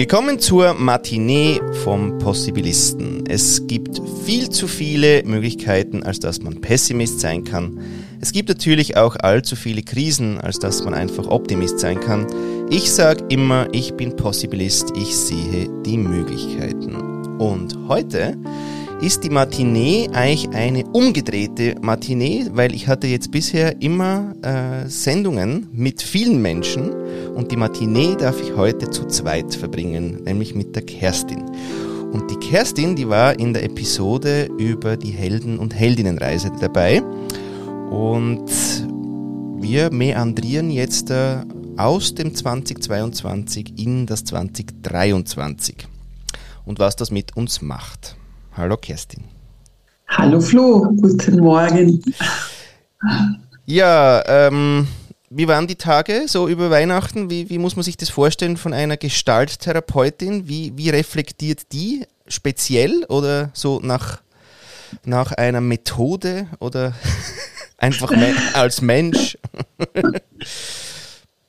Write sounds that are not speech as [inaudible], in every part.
Willkommen zur Matinee vom Possibilisten. Es gibt viel zu viele Möglichkeiten, als dass man Pessimist sein kann. Es gibt natürlich auch allzu viele Krisen, als dass man einfach Optimist sein kann. Ich sage immer, ich bin Possibilist, ich sehe die Möglichkeiten. Und heute ist die Matinee eigentlich eine umgedrehte Matinee, weil ich hatte jetzt bisher immer äh, Sendungen mit vielen Menschen und die Matinee darf ich heute zu zweit verbringen, nämlich mit der Kerstin. Und die Kerstin, die war in der Episode über die Helden- und Heldinnenreise dabei und wir meandrieren jetzt äh, aus dem 2022 in das 2023 und was das mit uns macht. Hallo Kerstin. Hallo Flo, guten Morgen. Ja, ähm, wie waren die Tage so über Weihnachten? Wie, wie muss man sich das vorstellen von einer Gestalttherapeutin? Wie, wie reflektiert die speziell oder so nach, nach einer Methode oder [laughs] einfach als Mensch? [laughs]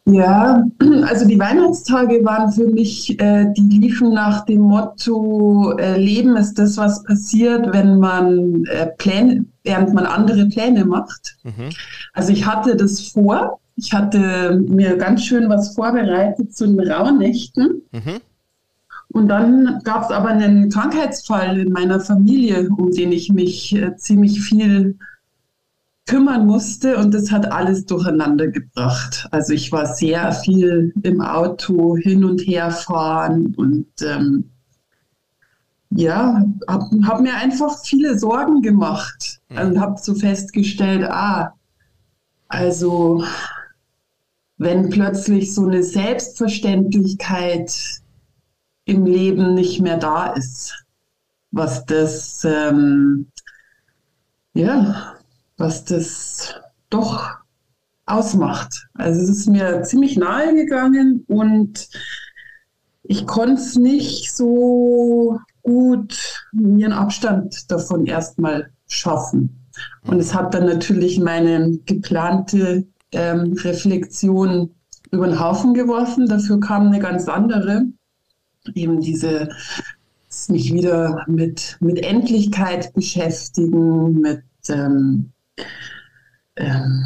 Ja, [clears throat] also die Weihnachtstage waren für mich, äh, die liefen nach dem Motto, äh, Leben ist das, was passiert, wenn man äh, Pläne, während man andere Pläne macht. Mhm. Also ich hatte das vor, ich hatte mir ganz schön was vorbereitet zu den Rauhnächten. Mhm. Und dann gab es aber einen Krankheitsfall in meiner Familie, um den ich mich äh, ziemlich viel kümmern musste und das hat alles durcheinander gebracht. Also ich war sehr viel im Auto hin und her fahren und ähm, ja, habe hab mir einfach viele Sorgen gemacht mhm. und habe so festgestellt, ah, also wenn plötzlich so eine Selbstverständlichkeit im Leben nicht mehr da ist, was das ähm, ja was das doch ausmacht. Also es ist mir ziemlich nahe gegangen und ich konnte es nicht so gut mir einen Abstand davon erstmal schaffen. Und es hat dann natürlich meine geplante ähm, Reflexion über den Haufen geworfen. Dafür kam eine ganz andere, eben diese mich wieder mit, mit Endlichkeit beschäftigen, mit ähm, ähm,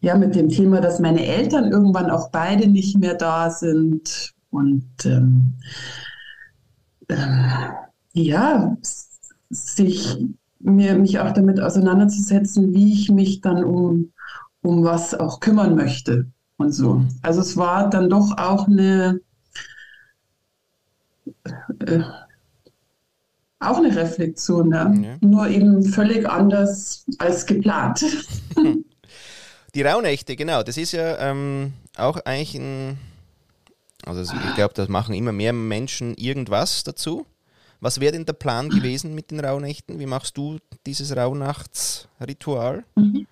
ja, mit dem Thema, dass meine Eltern irgendwann auch beide nicht mehr da sind und ähm, äh, ja, sich mir mich auch damit auseinanderzusetzen, wie ich mich dann um, um was auch kümmern möchte und so. Also es war dann doch auch eine äh, auch eine Reflexion, ja. ja. nur eben völlig anders als geplant. [laughs] Die Rauhnächte, genau, das ist ja ähm, auch eigentlich ein, also ich glaube, das machen immer mehr Menschen irgendwas dazu. Was wäre denn der Plan gewesen mit den Rauhnächten? Wie machst du dieses Rauhnachtsritual? Mhm.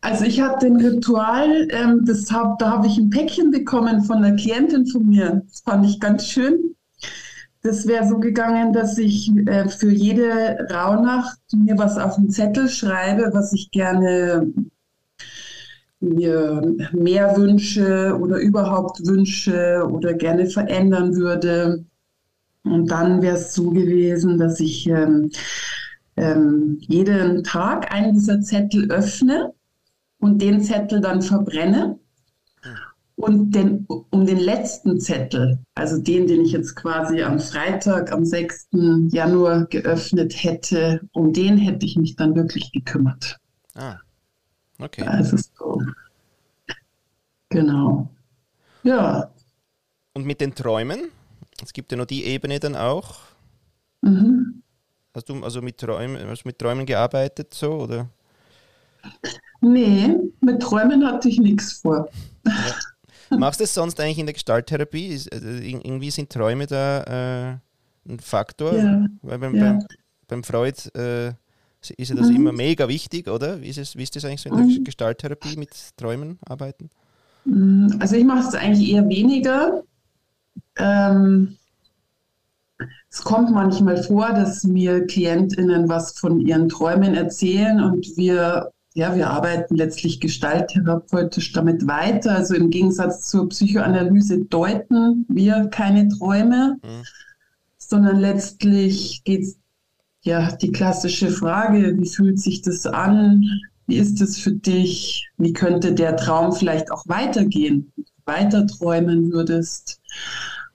Also ich habe den Ritual, ähm, das hab, da habe ich ein Päckchen bekommen von einer Klientin von mir. Das fand ich ganz schön. Das wäre so gegangen, dass ich äh, für jede Rauhnacht mir was auf den Zettel schreibe, was ich gerne mir mehr wünsche oder überhaupt wünsche oder gerne verändern würde. Und dann wäre es so gewesen, dass ich ähm, ähm, jeden Tag einen dieser Zettel öffne und den Zettel dann verbrenne und den, um den letzten Zettel, also den, den ich jetzt quasi am Freitag, am 6. Januar geöffnet hätte, um den hätte ich mich dann wirklich gekümmert. Ah, okay. Also so. Genau. Ja. Und mit den Träumen? Es gibt ja noch die Ebene dann auch. Mhm. Hast du also mit Träumen, hast mit Träumen gearbeitet so oder? Nee, mit Träumen hatte ich nichts vor. Ja. Machst du es sonst eigentlich in der Gestalttherapie? Ist, also irgendwie sind Träume da äh, ein Faktor? Ja. Weil beim, ja. beim, beim Freud äh, ist ja das mhm. immer mega wichtig, oder? Wie ist, es, wie ist das eigentlich so in der mhm. Gestalttherapie mit Träumen arbeiten? Mhm. Also ich mache es eigentlich eher weniger. Ähm, es kommt manchmal vor, dass mir KlientInnen was von ihren Träumen erzählen und wir ja, wir arbeiten letztlich gestalttherapeutisch damit weiter. Also im Gegensatz zur Psychoanalyse deuten wir keine Träume, mhm. sondern letztlich geht es ja die klassische Frage, wie fühlt sich das an? Wie ist es für dich? Wie könnte der Traum vielleicht auch weitergehen? Weiter träumen würdest?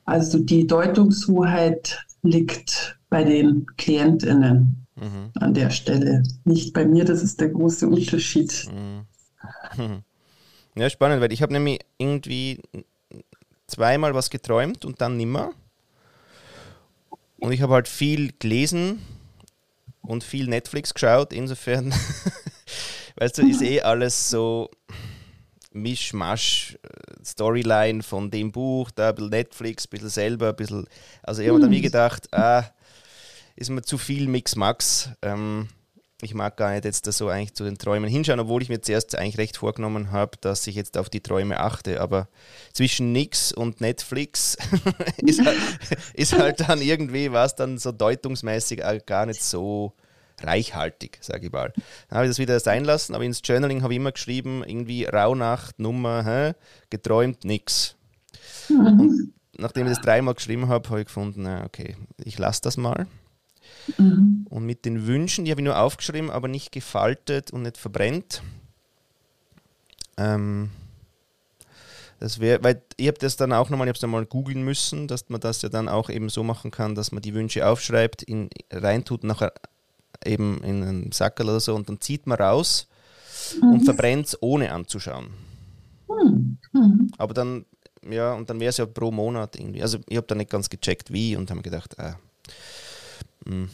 Also die Deutungshoheit liegt bei den KlientInnen mhm. an der Stelle. Nicht bei mir, das ist der große Unterschied. Mhm. [laughs] Ja, spannend, weil ich habe nämlich irgendwie zweimal was geträumt und dann nimmer. Und ich habe halt viel gelesen und viel Netflix geschaut. Insofern, [laughs] weißt du, ist eh alles so Mischmasch, Storyline von dem Buch, da ein bisschen Netflix, ein bisschen selber, ein bisschen. Also ich habe mir wie gedacht, ah, ist mir zu viel Mix-Max. Ähm, ich mag gar nicht jetzt da so eigentlich zu den Träumen hinschauen, obwohl ich mir zuerst eigentlich recht vorgenommen habe, dass ich jetzt auf die Träume achte. Aber zwischen Nix und Netflix [laughs] ist, halt, [laughs] ist, halt, dann irgendwie was dann so deutungsmäßig gar nicht so reichhaltig, sage ich mal. Dann habe ich das wieder sein lassen, aber ins Journaling habe ich immer geschrieben, irgendwie Rauhnacht, Nummer, hä, geträumt, nix. Und nachdem ich das dreimal geschrieben habe, habe ich gefunden, na, okay, ich lasse das mal. Mhm. Und mit den Wünschen, die habe ich nur aufgeschrieben, aber nicht gefaltet und nicht verbrennt. Ähm, das wäre, weil ich habe das dann auch nochmal, ich habe es dann mal googeln müssen, dass man das ja dann auch eben so machen kann, dass man die Wünsche aufschreibt, in, reintut, nachher eben in einen Sackerl oder so und dann zieht man raus mhm. und verbrennt es ohne anzuschauen. Mhm. mhm. Aber dann, ja, und dann wäre es ja pro Monat irgendwie. Also ich habe da nicht ganz gecheckt, wie und habe mir gedacht, ah, hm.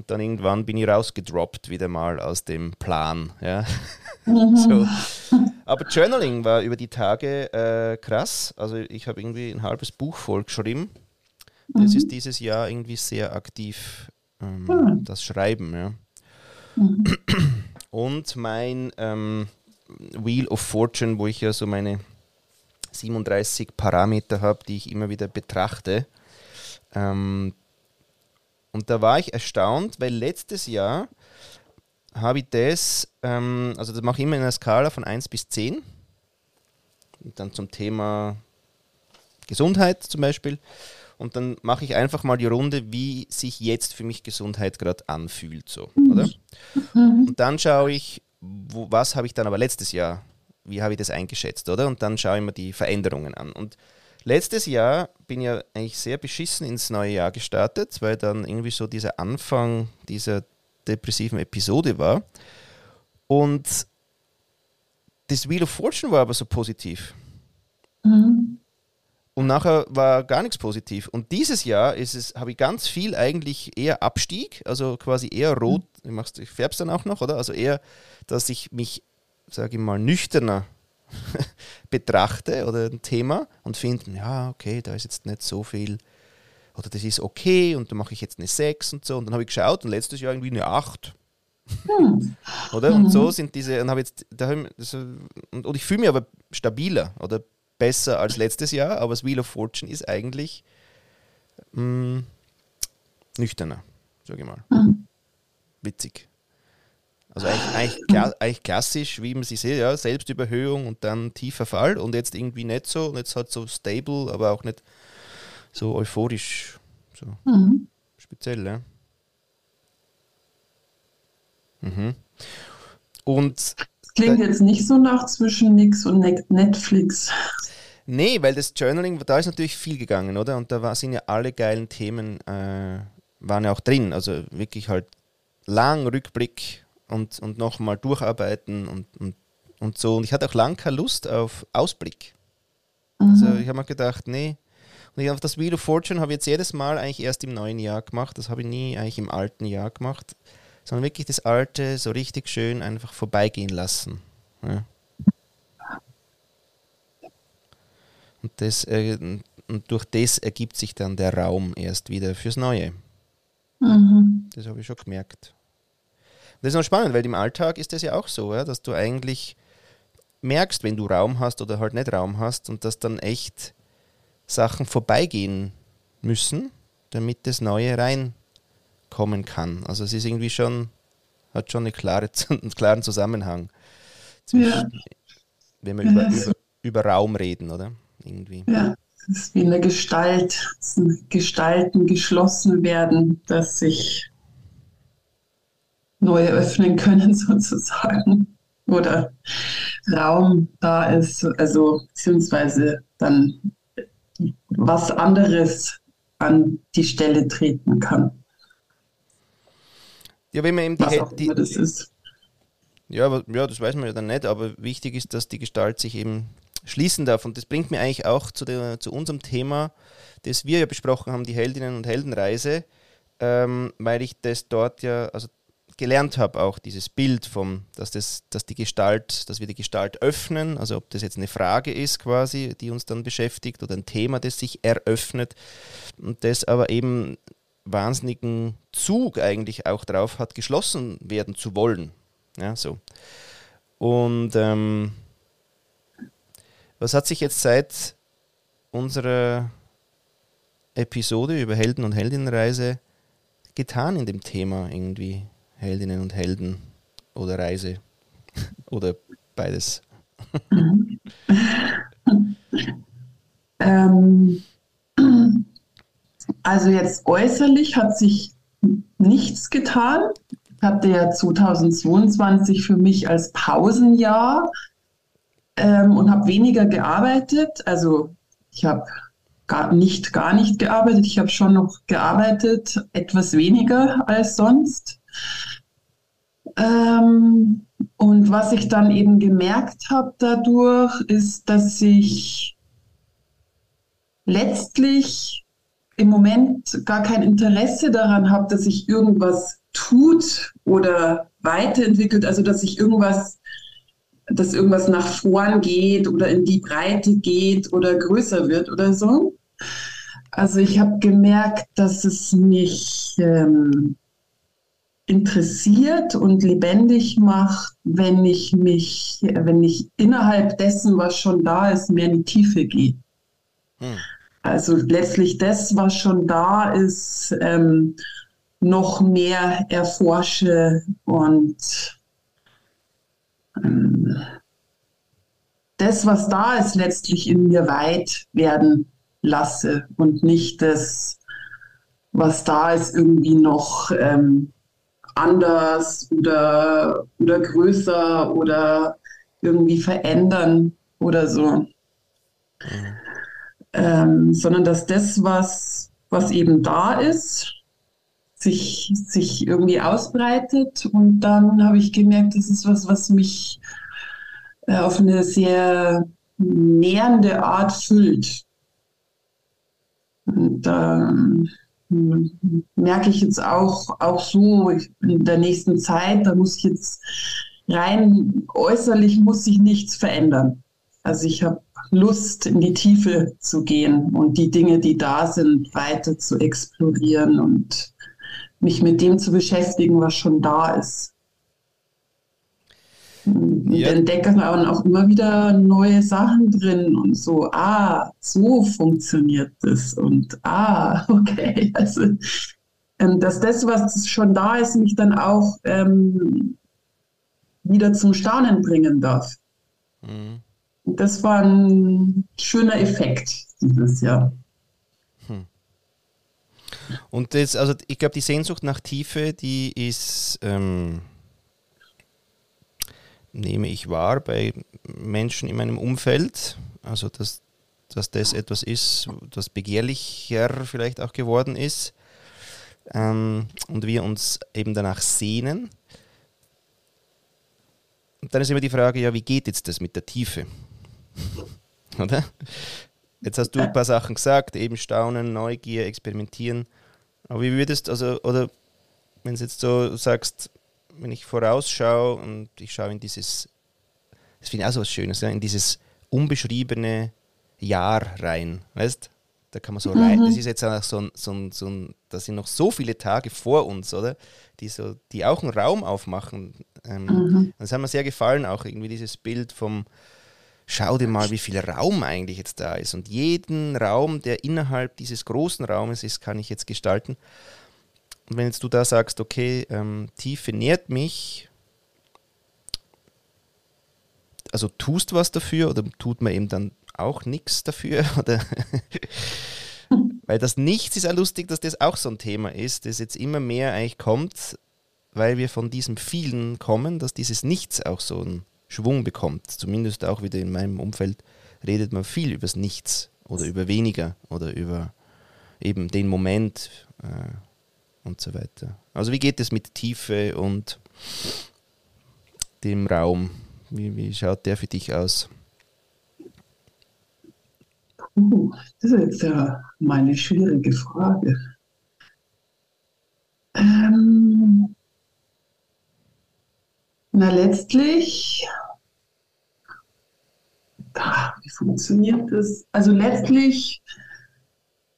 Und dann irgendwann bin ich rausgedroppt wieder mal aus dem Plan. Ja. Mhm. [laughs] so. Aber Journaling war über die Tage äh, krass. Also ich habe irgendwie ein halbes Buch voll geschrieben. Das mhm. ist dieses Jahr irgendwie sehr aktiv, ähm, mhm. das Schreiben. Ja. Mhm. Und mein ähm, Wheel of Fortune, wo ich ja so meine 37 Parameter habe, die ich immer wieder betrachte, ähm, und da war ich erstaunt, weil letztes Jahr habe ich das, ähm, also das mache ich immer in einer Skala von 1 bis 10. Und dann zum Thema Gesundheit zum Beispiel. Und dann mache ich einfach mal die Runde, wie sich jetzt für mich Gesundheit gerade anfühlt. So, oder? Mhm. Und dann schaue ich, wo, was habe ich dann aber letztes Jahr, wie habe ich das eingeschätzt, oder? Und dann schaue ich mir die Veränderungen an. Und Letztes Jahr bin ich ja eigentlich sehr beschissen ins neue Jahr gestartet, weil dann irgendwie so dieser Anfang dieser depressiven Episode war. Und das Wheel of Fortune war aber so positiv. Mhm. Und nachher war gar nichts positiv. Und dieses Jahr ist es, habe ich ganz viel eigentlich eher Abstieg, also quasi eher rot. Mhm. Ich, ich färbe es dann auch noch, oder? Also eher, dass ich mich, sage ich mal, nüchterner [laughs] betrachte oder ein Thema und finde, ja, okay, da ist jetzt nicht so viel oder das ist okay und dann mache ich jetzt eine 6 und so und dann habe ich geschaut und letztes Jahr irgendwie eine 8. Hm. [laughs] oder? Und so mhm. sind diese, und habe jetzt, da das, und, und ich fühle mich aber stabiler oder besser als letztes Jahr, aber das Wheel of Fortune ist eigentlich mh, mm, nüchterner, sage ich mal. Mhm. Witzig. Also eigentlich, eigentlich, eigentlich, klassisch, wie man sich sieht, ja, Selbstüberhöhung und dann tiefer Fall und jetzt irgendwie nicht so und jetzt halt so stable, aber auch nicht so euphorisch, so mhm. speziell, ja. Mhm. Und das klingt jetzt nicht so nach zwischen Nix und Netflix. Nee, weil das Journaling, da ist natürlich viel gegangen, oder? Und da war, sind ja alle geilen Themen, äh, waren ja auch drin. Also wirklich halt lang Rückblick und, und nochmal durcharbeiten und, und, und so. Und ich hatte auch lange keine Lust auf Ausblick. Also mhm. Also ich habe mir gedacht, nee. Und ich das Wheel of Fortune habe ich jetzt jedes Mal eigentlich erst im neuen Jahr gemacht. Das habe ich nie eigentlich im alten Jahr gemacht. Sondern wirklich das alte so richtig schön einfach vorbeigehen lassen. Ja. Und, das, äh, und durch das ergibt sich dann der Raum erst wieder fürs Neue. Mhm. Das habe ich schon gemerkt. Das ist noch spannend, weil im Alltag ist das ja auch so, ja, dass du eigentlich merkst, wenn du Raum hast oder halt nicht Raum hast und dass dann echt Sachen vorbeigehen müssen, damit das Neue reinkommen kann. Also es ist irgendwie schon hat schon eine klare, [laughs] einen klaren Zusammenhang. Zwischen, ja. Wenn wir ja, über, über, über Raum reden, oder? Irgendwie. Ja, es ist wie eine Gestalt, Gestalten geschlossen werden, dass sich neu öffnen können [laughs] sozusagen oder Raum da ist, also beziehungsweise dann was anderes an die Stelle treten kann. Ja, wenn man eben die, was auch die, immer das ist. Ja, ja, das weiß man ja dann nicht, aber wichtig ist, dass die Gestalt sich eben schließen darf. Und das bringt mir eigentlich auch zu, der, zu unserem Thema, das wir ja besprochen haben, die Heldinnen- und Heldenreise, ähm, weil ich das dort ja, also gelernt habe, auch dieses Bild vom, dass das, dass die Gestalt, dass wir die Gestalt öffnen, also ob das jetzt eine Frage ist quasi, die uns dann beschäftigt oder ein Thema, das sich eröffnet und das aber eben wahnsinnigen Zug eigentlich auch drauf hat, geschlossen werden zu wollen. Ja, so. Und ähm, was hat sich jetzt seit unserer Episode über Helden- und Heldinnenreise getan in dem Thema irgendwie? Heldinnen und Helden oder Reise [laughs] oder beides? [laughs] ähm, also jetzt äußerlich hat sich nichts getan. Ich hatte ja 2022 für mich als Pausenjahr ähm, und habe weniger gearbeitet. Also ich habe gar nicht, gar nicht gearbeitet. Ich habe schon noch gearbeitet, etwas weniger als sonst. Ähm, und was ich dann eben gemerkt habe dadurch, ist, dass ich letztlich im Moment gar kein Interesse daran habe, dass sich irgendwas tut oder weiterentwickelt, also dass sich irgendwas, dass irgendwas nach vorn geht oder in die Breite geht oder größer wird oder so. Also ich habe gemerkt, dass es mich ähm, interessiert und lebendig macht, wenn ich mich, wenn ich innerhalb dessen, was schon da ist, mehr in die Tiefe gehe. Hm. Also letztlich das, was schon da ist, ähm, noch mehr erforsche und ähm, das, was da ist, letztlich in mir weit werden lasse und nicht das, was da ist, irgendwie noch ähm, anders oder, oder größer oder irgendwie verändern oder so. Mhm. Ähm, sondern dass das, was, was eben da ist, sich, sich irgendwie ausbreitet. Und dann habe ich gemerkt, das ist was, was mich äh, auf eine sehr nähernde Art füllt. Und ähm, merke ich jetzt auch, auch so in der nächsten Zeit, da muss ich jetzt rein äußerlich muss sich nichts verändern. Also ich habe Lust, in die Tiefe zu gehen und die Dinge, die da sind, weiter zu explorieren und mich mit dem zu beschäftigen, was schon da ist. Und ja. entdecke dann auch immer wieder neue Sachen drin und so, ah, so funktioniert das und ah, [laughs] okay. Also, ähm, dass das, was schon da ist, mich dann auch ähm, wieder zum Staunen bringen darf. Mhm. Das war ein schöner Effekt dieses Jahr. Hm. Und das, also ich glaube, die Sehnsucht nach Tiefe, die ist ähm nehme ich wahr bei Menschen in meinem Umfeld. Also, dass, dass das etwas ist, das begehrlicher vielleicht auch geworden ist ähm, und wir uns eben danach sehnen. Und dann ist immer die Frage, ja, wie geht jetzt das mit der Tiefe? [laughs] Oder? Jetzt hast du ein paar Sachen gesagt, eben Staunen, Neugier, Experimentieren. Aber wie würdest, also, oder wenn du jetzt so sagst, wenn ich vorausschaue und ich schaue in dieses, das finde ich auch so was Schönes, in dieses unbeschriebene Jahr rein, weißt da kann man so mhm. rein. Das ist jetzt auch so ein, so ein, so ein, da sind noch so viele Tage vor uns, oder? Die, so, die auch einen Raum aufmachen. Ähm, mhm. Das hat mir sehr gefallen, auch irgendwie dieses Bild vom, schau dir mal, wie viel Raum eigentlich jetzt da ist. Und jeden Raum, der innerhalb dieses großen Raumes ist, kann ich jetzt gestalten. Wenn jetzt du da sagst, okay, ähm, Tiefe nährt mich, also tust was dafür oder tut man eben dann auch nichts dafür? [laughs] Oder [laughs] weil das Nichts ist ja lustig, dass das auch so ein Thema ist, das jetzt immer mehr eigentlich kommt, weil wir von diesem vielen kommen, dass dieses Nichts auch so einen Schwung bekommt. Zumindest auch wieder in meinem Umfeld redet man viel über das Nichts oder über weniger oder über eben den Moment äh, und so weiter. Also wie geht es mit Tiefe und dem Raum? Wie, wie schaut der für dich aus? Uh, das ist jetzt ja mal eine schwierige Frage. Ähm, na, letztlich, ah, wie funktioniert das? Also letztlich,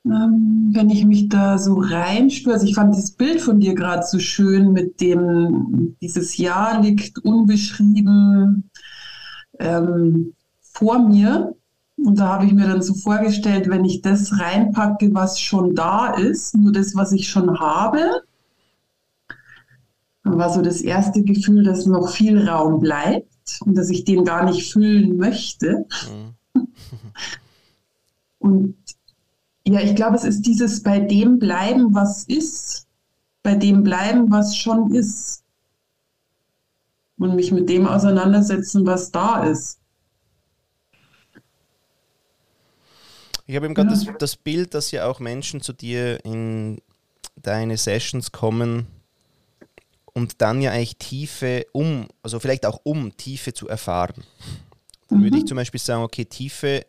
ähm, wenn ich mich da so reinspüre, also ich fand das Bild von dir gerade so schön mit dem, dieses Jahr liegt unbeschrieben ähm, vor mir. Und da habe ich mir dann so vorgestellt, wenn ich das reinpacke, was schon da ist, nur das, was ich schon habe, dann war so das erste Gefühl, dass noch viel Raum bleibt und dass ich den gar nicht füllen möchte. Mhm. [laughs] und ja, ich glaube, es ist dieses bei dem bleiben, was ist, bei dem bleiben, was schon ist. Und mich mit dem auseinandersetzen, was da ist. Ich habe eben gerade ja. das, das Bild, dass ja auch Menschen zu dir in deine Sessions kommen und dann ja eigentlich Tiefe um, also vielleicht auch um Tiefe zu erfahren. Dann mhm. würde ich zum Beispiel sagen, okay, Tiefe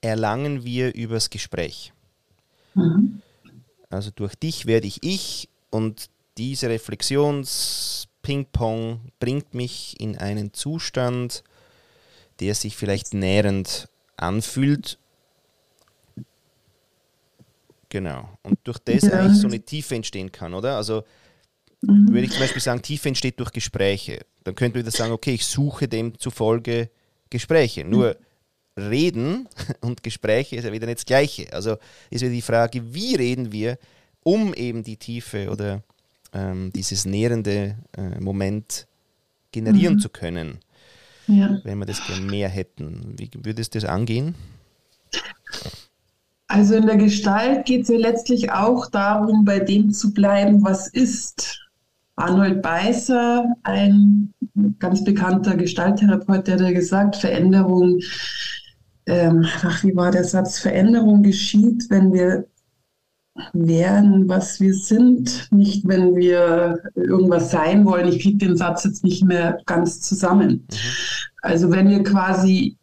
erlangen wir übers Gespräch. Mhm. Also durch dich werde ich ich und diese Reflexions-Ping-Pong bringt mich in einen Zustand, der sich vielleicht nährend anfühlt Genau. Und durch das ja. eigentlich so eine Tiefe entstehen kann, oder? Also mhm. würde ich zum Beispiel sagen, Tiefe entsteht durch Gespräche. Dann könnte man wieder sagen, okay, ich suche demzufolge Gespräche. Nur Reden [laughs] und Gespräche ist ja wieder nicht das Gleiche. Also ist wieder die Frage, wie reden wir, um eben die Tiefe oder ähm, dieses nährende äh, Moment generieren mhm. zu können. Ja. Wenn wir das gerne mehr hätten. Wie würdest du das angehen? Also in der Gestalt geht es ja letztlich auch darum, bei dem zu bleiben, was ist. Arnold Beißer, ein ganz bekannter Gestalttherapeut, der hat gesagt, Veränderung, ähm, ach, wie war der Satz, Veränderung geschieht, wenn wir werden, was wir sind, nicht wenn wir irgendwas sein wollen. Ich kriege den Satz jetzt nicht mehr ganz zusammen. Mhm. Also wenn wir quasi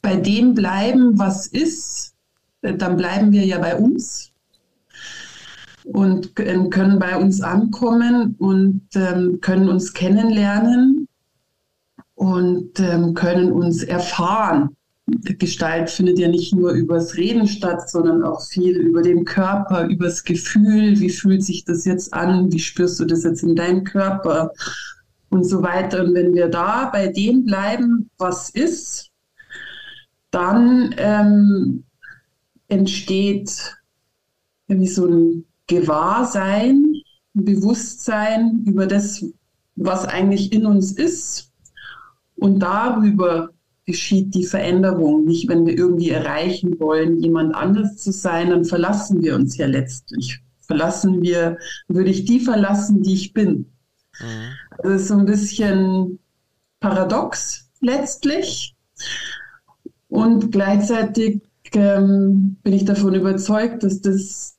bei dem bleiben, was ist, dann bleiben wir ja bei uns und können bei uns ankommen und ähm, können uns kennenlernen und ähm, können uns erfahren. Gestalt findet ja nicht nur übers Reden statt, sondern auch viel über den Körper, übers Gefühl. Wie fühlt sich das jetzt an? Wie spürst du das jetzt in deinem Körper? Und so weiter. Und wenn wir da bei dem bleiben, was ist, dann ähm, entsteht wie so ein Gewahrsein, ein Bewusstsein über das, was eigentlich in uns ist. Und darüber geschieht die Veränderung. Nicht, wenn wir irgendwie erreichen wollen, jemand anders zu sein, dann verlassen wir uns ja letztlich. Verlassen wir, würde ich die verlassen, die ich bin. Mhm. Das ist so ein bisschen paradox letztlich. Und gleichzeitig ähm, bin ich davon überzeugt, dass das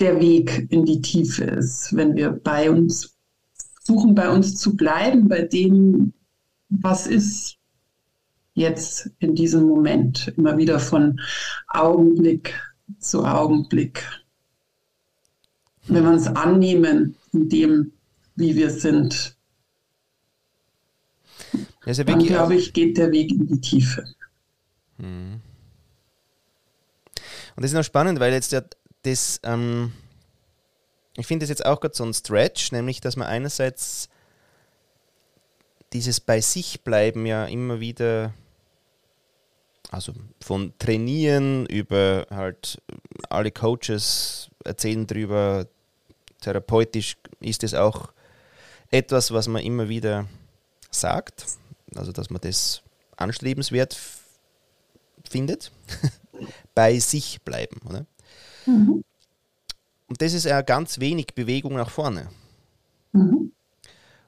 der Weg in die Tiefe ist, wenn wir bei uns suchen, bei uns zu bleiben, bei dem, was ist jetzt in diesem Moment, immer wieder von Augenblick zu Augenblick. Wenn wir uns annehmen in dem, wie wir sind, ja dann glaube ich, geht der Weg in die Tiefe. Hm. Und das ist noch spannend, weil jetzt ja das, ähm, ich finde das jetzt auch gerade so ein Stretch, nämlich, dass man einerseits dieses bei sich bleiben ja immer wieder, also von Trainieren über halt alle Coaches erzählen drüber, therapeutisch ist es auch etwas, was man immer wieder sagt, also dass man das anstrebenswert findet, [laughs] bei sich bleiben. Oder? Mhm. Und das ist ja ganz wenig Bewegung nach vorne. Mhm.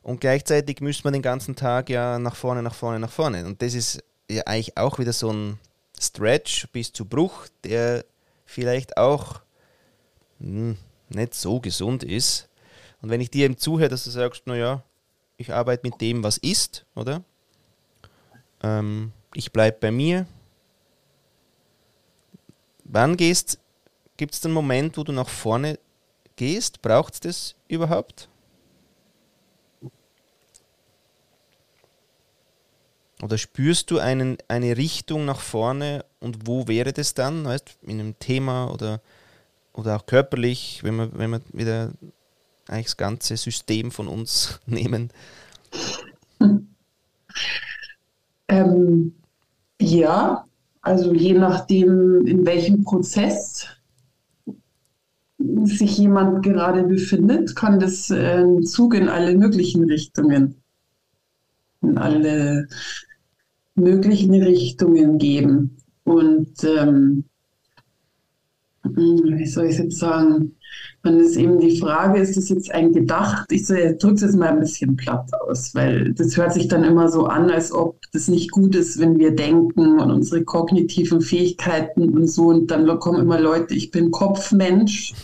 Und gleichzeitig müsste man den ganzen Tag ja nach vorne, nach vorne, nach vorne. Und das ist ja eigentlich auch wieder so ein Stretch bis zu Bruch, der vielleicht auch hm, nicht so gesund ist. Und wenn ich dir eben zuhöre, dass du sagst, naja, ich arbeite mit dem, was ist, oder? Ähm, ich bleibe bei mir. Wann gehst, gibt es einen Moment, wo du nach vorne gehst? Braucht es das überhaupt? Oder spürst du einen, eine Richtung nach vorne und wo wäre das dann? Weißt, in einem Thema oder, oder auch körperlich, wenn wir, wenn wir wieder eigentlich das ganze System von uns [laughs] nehmen? [laughs] Ähm, ja, also je nachdem, in welchem Prozess sich jemand gerade befindet, kann das äh, Zug in alle möglichen Richtungen, in alle möglichen Richtungen geben. Und ähm, wie soll ich es jetzt sagen? Dann ist eben die Frage, ist das jetzt ein Gedacht? Ich drücke es jetzt mal ein bisschen platt aus, weil das hört sich dann immer so an, als ob das nicht gut ist, wenn wir denken und unsere kognitiven Fähigkeiten und so. Und dann kommen immer Leute, ich bin Kopfmensch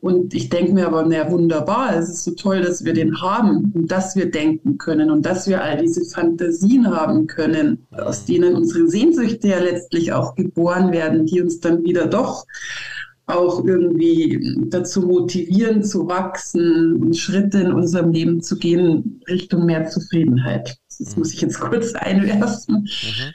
und ich denke mir aber, naja, wunderbar, es ist so toll, dass wir den haben und dass wir denken können und dass wir all diese Fantasien haben können, aus denen unsere Sehnsüchte ja letztlich auch geboren werden, die uns dann wieder doch auch irgendwie dazu motivieren, zu wachsen und Schritte in unserem Leben zu gehen Richtung mehr Zufriedenheit. Das muss ich jetzt kurz einwerfen. Mhm.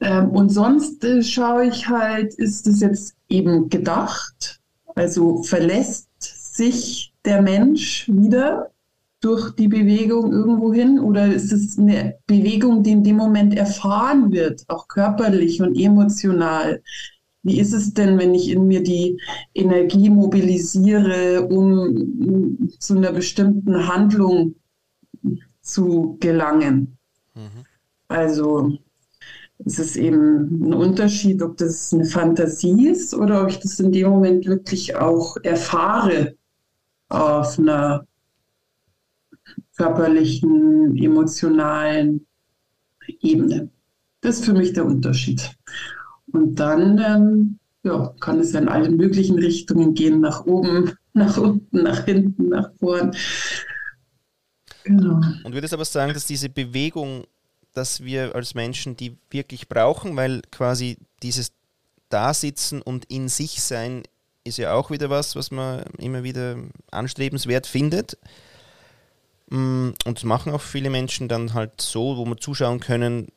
Ähm, und sonst äh, schaue ich halt, ist es jetzt eben gedacht? Also verlässt sich der Mensch wieder durch die Bewegung irgendwo hin oder ist es eine Bewegung, die in dem Moment erfahren wird, auch körperlich und emotional? Wie ist es denn, wenn ich in mir die Energie mobilisiere, um zu einer bestimmten Handlung zu gelangen? Mhm. Also es ist eben ein Unterschied, ob das eine Fantasie ist oder ob ich das in dem Moment wirklich auch erfahre auf einer körperlichen, emotionalen Ebene. Das ist für mich der Unterschied. Und dann ähm, ja, kann es ja in allen möglichen Richtungen gehen, nach oben, [laughs] nach unten, nach hinten, nach vorn. Genau. Und würdest aber sagen, dass diese Bewegung dass wir als Menschen die wirklich brauchen, weil quasi dieses Dasitzen und in sich sein ist ja auch wieder was, was man immer wieder anstrebenswert findet. Mm, und das machen auch viele Menschen dann halt so, wo wir zuschauen können,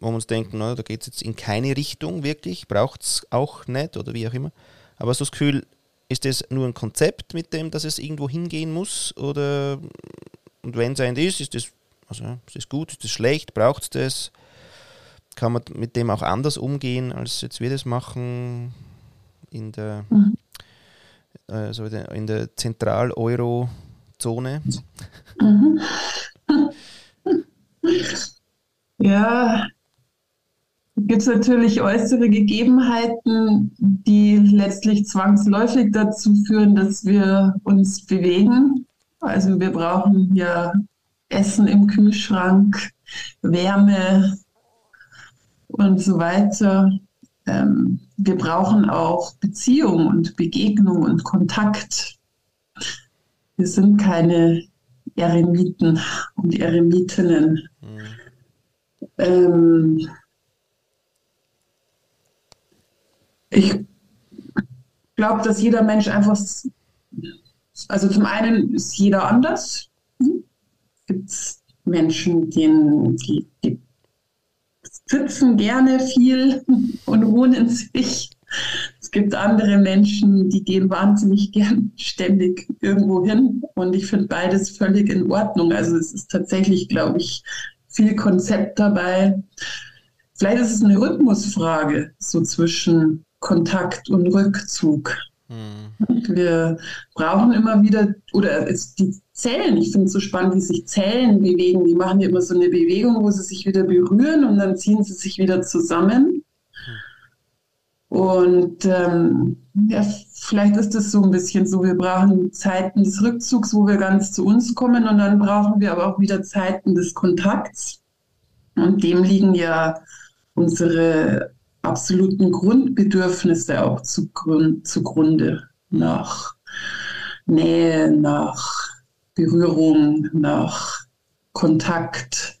wo wir uns denken, na, da geht es jetzt in keine Richtung wirklich, braucht es auch nicht oder wie auch immer. Aber so das Gefühl, ist das nur ein Konzept mit dem, dass es irgendwo hingehen muss? Oder und wenn es ein ist, ist das also ist das gut, ist das schlecht, braucht es das? Kann man mit dem auch anders umgehen, als jetzt wir das machen in der, mhm. also in der Zentral-Euro-Zone? Mhm. [laughs] Ja, gibt es natürlich äußere Gegebenheiten, die letztlich zwangsläufig dazu führen, dass wir uns bewegen. Also wir brauchen ja Essen im Kühlschrank, Wärme und so weiter. Ähm, wir brauchen auch Beziehung und Begegnung und Kontakt. Wir sind keine Eremiten und Eremitinnen. Mhm. Ähm, ich glaube, dass jeder Mensch einfach, also zum einen ist jeder anders gibt es Menschen, denen, die, die sitzen gerne viel [laughs] und ruhen in sich. Es gibt andere Menschen, die gehen wahnsinnig gern ständig irgendwo hin. Und ich finde beides völlig in Ordnung. Also es ist tatsächlich, glaube ich, viel Konzept dabei. Vielleicht ist es eine Rhythmusfrage, so zwischen Kontakt und Rückzug. Mhm. Wir brauchen immer wieder, oder es, die Zellen, ich finde es so spannend, wie sich Zellen bewegen. Die machen ja immer so eine Bewegung, wo sie sich wieder berühren und dann ziehen sie sich wieder zusammen. Und ähm, ja, vielleicht ist es so ein bisschen so, wir brauchen Zeiten des Rückzugs, wo wir ganz zu uns kommen und dann brauchen wir aber auch wieder Zeiten des Kontakts. Und dem liegen ja unsere absoluten Grundbedürfnisse auch zugrunde, nach Nähe, nach Berührung, nach Kontakt,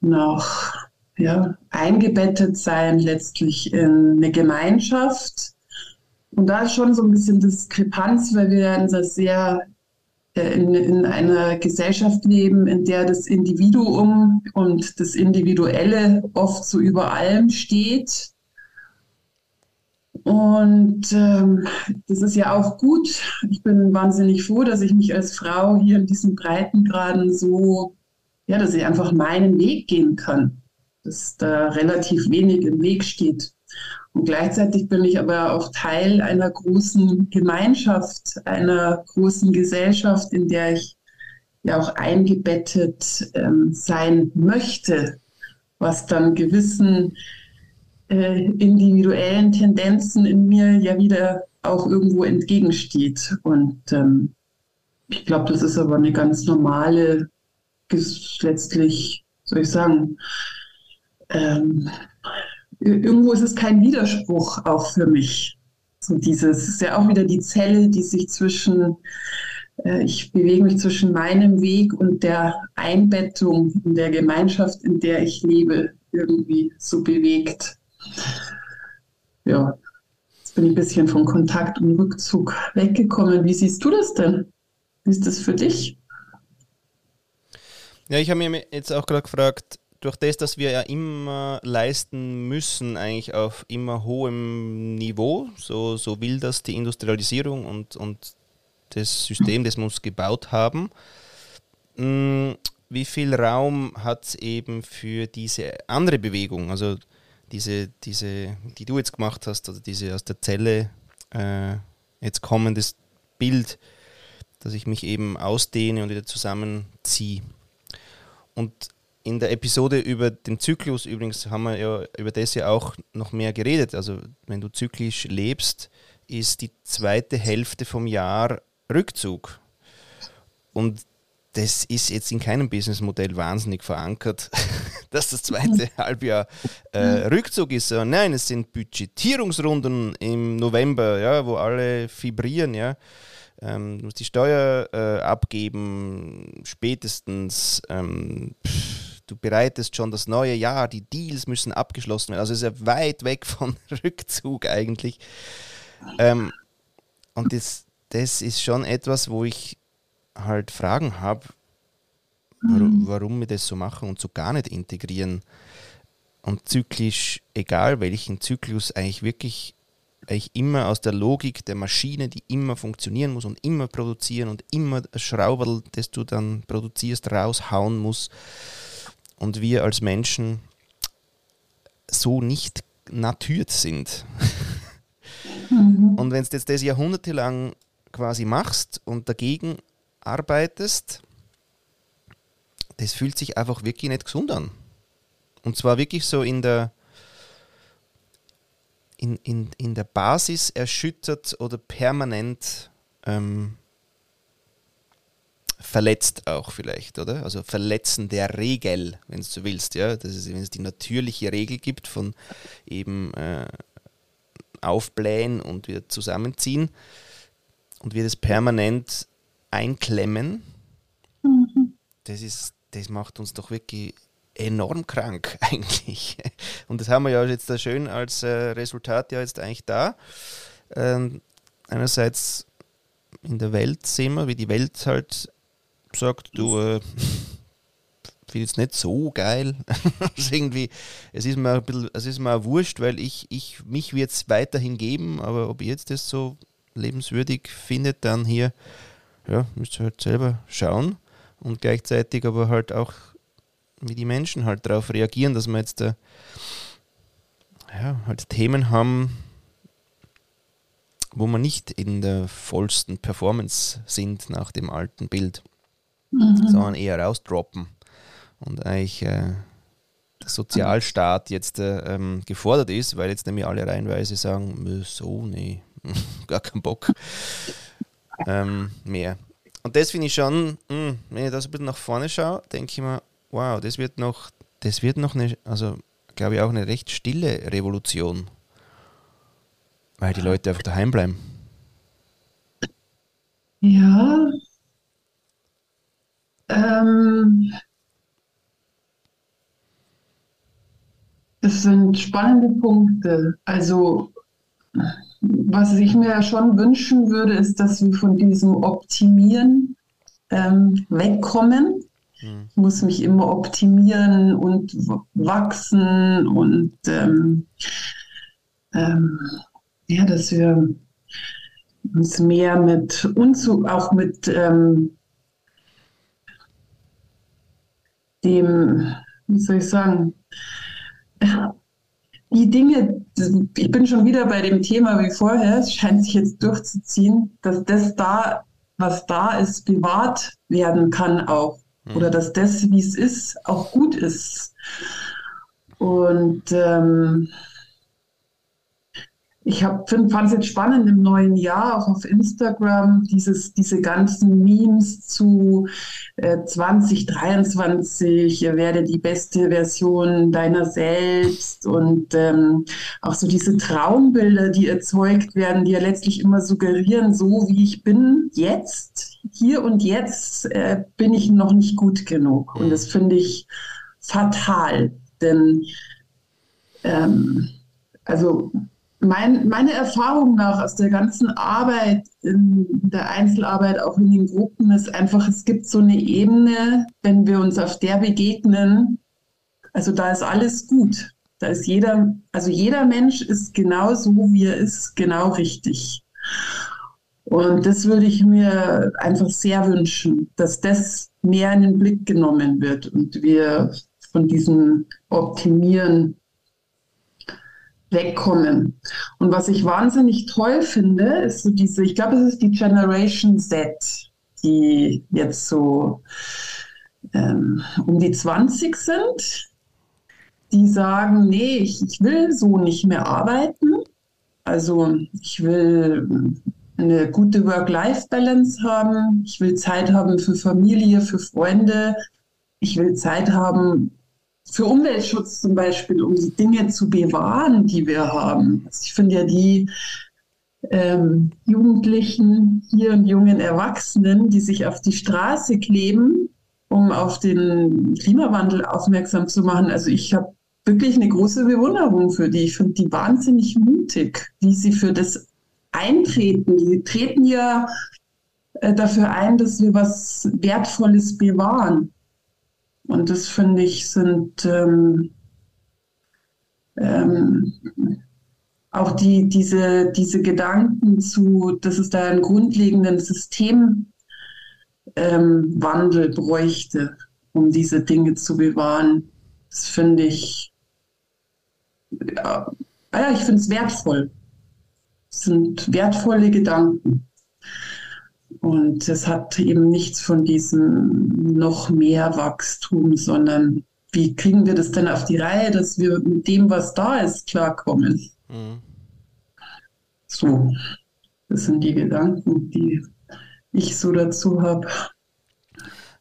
nach ja, eingebettet sein letztlich in eine Gemeinschaft. Und da ist schon so ein bisschen Diskrepanz, weil wir in einer sehr äh, in, in, einer Gesellschaft leben, in der das Individuum und das Individuelle oft so über allem steht. Und ähm, das ist ja auch gut. Ich bin wahnsinnig froh, dass ich mich als Frau hier in diesen Breitengraden so, ja, dass ich einfach meinen Weg gehen kann dass da relativ wenig im Weg steht. Und gleichzeitig bin ich aber auch Teil einer großen Gemeinschaft, einer großen Gesellschaft, in der ich ja auch eingebettet ähm, sein möchte, was dann gewissen äh, individuellen Tendenzen in mir ja wieder auch irgendwo entgegensteht. Und ähm, ich glaube, das ist aber eine ganz normale, letztlich, soll ich sagen, ähm, irgendwo ist es kein Widerspruch auch für mich. So dieses ist ja auch wieder die Zelle, die sich zwischen, äh, ich bewege mich zwischen meinem Weg und der Einbettung in der Gemeinschaft, in der ich lebe, irgendwie so bewegt. Ja, jetzt bin ich ein bisschen vom Kontakt und Rückzug weggekommen. Wie siehst du das denn? Wie ist das für dich? Ja, ich habe mir jetzt auch gerade gefragt, durch das, dass wir ja immer leisten müssen, eigentlich auf immer hohem Niveau, so, so will das die Industrialisierung und, und das System, das uns gebaut haben, mm, wie viel Raum hat es eben für diese andere Bewegung, also diese, diese, die du jetzt gemacht hast, oder diese aus der Zelle äh, jetzt kommendes Bild, dass ich mich eben ausdehne und wieder zusammenziehe. Und in der Episode über den Zyklus übrigens haben wir ja über das ja auch noch mehr geredet. Also wenn du zyklisch lebst, ist die zweite Hälfte vom Jahr Rückzug. Und das ist jetzt in keinem Businessmodell wahnsinnig verankert, [laughs] dass das zweite [laughs] Halbjahr äh, Rückzug ist. Nein, es sind Budgetierungsrunden im November, ja, wo alle vibrieren, ja. Ähm, du musst die Steuer äh, abgeben, spätestens. Ähm, pff, du bereitest schon das neue Jahr, die Deals müssen abgeschlossen werden. Also es ist ja weit weg von [laughs] Rückzug eigentlich. Ähm, und das, das ist schon etwas, wo ich halt Fragen habe, mhm. warum wir das so machen und so gar nicht integrieren. Und zyklisch, egal welchen Zyklus, eigentlich wirklich eigentlich immer aus der Logik der Maschine, die immer funktionieren muss und immer produzieren und immer das Schrauberl, das du dann produzierst, raushauen muss und wir als Menschen so nicht natürt sind. Mhm. Und wenn du jetzt das jahrhundertelang quasi machst und dagegen arbeitest, das fühlt sich einfach wirklich nicht gesund an. Und zwar wirklich so in der, in, in, in der Basis erschüttert oder permanent ähm, verletzt auch vielleicht, oder? Also verletzen der Regel, wenn du willst, ja. Das ist, wenn es die natürliche Regel gibt von eben äh, aufblähen und wieder zusammenziehen und wir das permanent einklemmen, mhm. das ist, das macht uns doch wirklich enorm krank [laughs] eigentlich. Und das haben wir ja jetzt da schön als äh, Resultat ja jetzt eigentlich da. Ähm, einerseits in der Welt sehen wir, wie die Welt halt sagt, du äh, [laughs] finde es nicht so geil. [laughs] also irgendwie, es ist mir ein bisschen, es ist mir auch wurscht, weil ich, ich mich wird es weiterhin geben, aber ob ihr jetzt das so lebenswürdig findet, dann hier, ja, müsst ihr halt selber schauen und gleichzeitig aber halt auch, wie die Menschen halt darauf reagieren, dass wir jetzt da, ja, halt Themen haben, wo wir nicht in der vollsten Performance sind nach dem alten Bild, mhm. sondern eher rausdroppen und eigentlich äh, der Sozialstaat jetzt äh, ähm, gefordert ist, weil jetzt nämlich alle reihenweise sagen, so, nee, [laughs] gar keinen Bock [laughs] ähm, mehr. Und das finde ich schon, mh, hm, wenn ich da so ein bisschen nach vorne schaue, denke ich mir, wow, das wird noch, das wird noch eine, also glaube ich auch eine recht stille Revolution. Weil die Leute einfach daheim bleiben. Ja. Ähm, das sind spannende Punkte. Also, was ich mir schon wünschen würde, ist, dass wir von diesem Optimieren ähm, wegkommen. Hm. Ich muss mich immer optimieren und wachsen und ähm, ähm, ja, dass wir uns mehr mit Unzu auch mit ähm, dem, wie soll ich sagen, die Dinge, ich bin schon wieder bei dem Thema wie vorher, es scheint sich jetzt durchzuziehen, dass das da, was da ist, bewahrt werden kann auch. Mhm. Oder dass das, wie es ist, auch gut ist. Und ähm, ich fand es jetzt spannend im neuen Jahr, auch auf Instagram, dieses, diese ganzen Memes zu äh, 2023, werde die beste Version deiner selbst und ähm, auch so diese Traumbilder, die erzeugt werden, die ja letztlich immer suggerieren, so wie ich bin jetzt, hier und jetzt äh, bin ich noch nicht gut genug. Und das finde ich fatal, denn ähm, also mein, meine Erfahrung nach aus der ganzen Arbeit, in der Einzelarbeit, auch in den Gruppen, ist einfach, es gibt so eine Ebene, wenn wir uns auf der begegnen, also da ist alles gut. Da ist jeder, also jeder Mensch ist genau so, wie er ist, genau richtig. Und das würde ich mir einfach sehr wünschen, dass das mehr in den Blick genommen wird und wir von diesem Optimieren wegkommen. Und was ich wahnsinnig toll finde, ist so diese, ich glaube, es ist die Generation Z, die jetzt so ähm, um die 20 sind, die sagen, nee, ich, ich will so nicht mehr arbeiten. Also ich will eine gute Work-Life-Balance haben. Ich will Zeit haben für Familie, für Freunde. Ich will Zeit haben, für Umweltschutz zum Beispiel, um die Dinge zu bewahren, die wir haben. Also ich finde ja die ähm, Jugendlichen hier und jungen Erwachsenen, die sich auf die Straße kleben, um auf den Klimawandel aufmerksam zu machen. Also ich habe wirklich eine große Bewunderung für die. Ich finde die wahnsinnig mutig, wie sie für das eintreten. Die treten ja äh, dafür ein, dass wir was Wertvolles bewahren. Und das finde ich sind ähm, ähm, auch die, diese, diese Gedanken zu, dass es da einen grundlegenden Systemwandel ähm, bräuchte, um diese Dinge zu bewahren. Das finde ich, ja, ja ich finde es wertvoll. Das sind wertvolle Gedanken. Und es hat eben nichts von diesem noch mehr Wachstum, sondern wie kriegen wir das denn auf die Reihe, dass wir mit dem, was da ist, klarkommen? Mhm. So, das sind die Gedanken, die ich so dazu habe.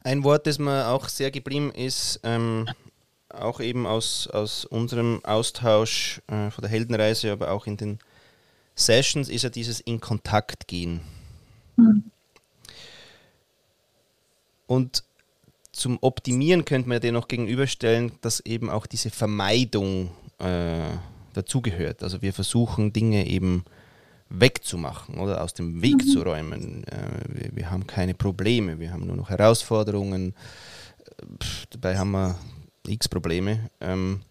Ein Wort, das mir auch sehr geblieben ist, ähm, auch eben aus, aus unserem Austausch äh, von der Heldenreise, aber auch in den Sessions, ist ja dieses in Kontakt gehen. Mhm. Und zum Optimieren könnte man dir noch gegenüberstellen, dass eben auch diese Vermeidung äh, dazugehört. Also wir versuchen Dinge eben wegzumachen oder aus dem Weg mhm. zu räumen. Äh, wir, wir, haben keine Probleme, wir haben nur noch Herausforderungen. Pff, dabei haben wir x Probleme. Ähm,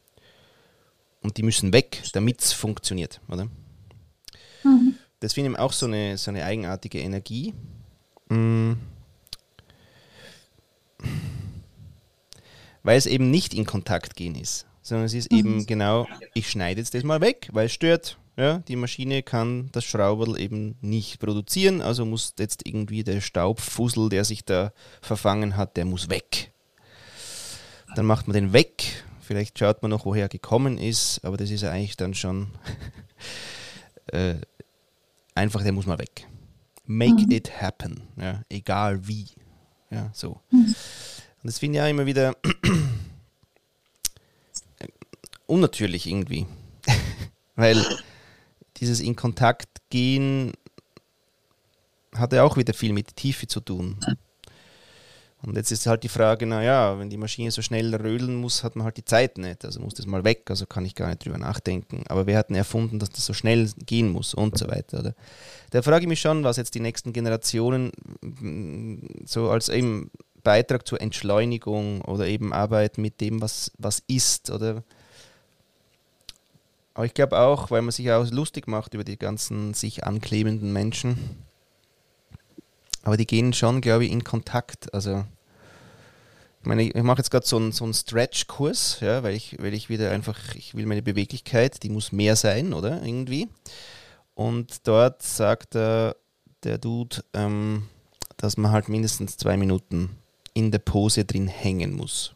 und die müssen weg, damit es funktioniert, oder? Mhm. Das finde ich auch so eine, so eine eigenartige Energie. Mhm weil es eben nicht in Kontakt gehen ist, sondern es ist mhm. eben genau, ich schneide jetzt das mal weg, weil es stört, Ja, die Maschine kann das Schrauberl eben nicht produzieren, also muss jetzt irgendwie der Staubfussel, der sich da verfangen hat, der muss weg. Dann macht man den weg. Vielleicht schaut man noch, woher er gekommen ist, aber das ist ja eigentlich dann schon [laughs] äh, einfach, der muss mal weg. Make mhm. it happen, ja, egal wie. Ja, so. Und das finde ich ja immer wieder [clears throat] unnatürlich irgendwie. [laughs] Weil dieses in Kontakt gehen hat ja auch wieder viel mit Tiefe zu tun. Und jetzt ist halt die Frage, naja, wenn die Maschine so schnell rödeln muss, hat man halt die Zeit nicht. Also muss das mal weg, also kann ich gar nicht drüber nachdenken. Aber wer hat denn erfunden, dass das so schnell gehen muss und so weiter? Oder? Da frage ich mich schon, was jetzt die nächsten Generationen mm, so als eben Beitrag zur Entschleunigung oder eben Arbeit mit dem, was, was ist oder aber ich glaube auch, weil man sich auch lustig macht über die ganzen sich anklebenden Menschen. Aber die gehen schon, glaube ich, in Kontakt. Also, ich meine, ich mache jetzt gerade so einen, so einen Stretch-Kurs, ja, weil ich, weil ich wieder einfach, ich will meine Beweglichkeit, die muss mehr sein, oder? Irgendwie. Und dort sagt der, der Dude, ähm, dass man halt mindestens zwei Minuten in der Pose drin hängen muss.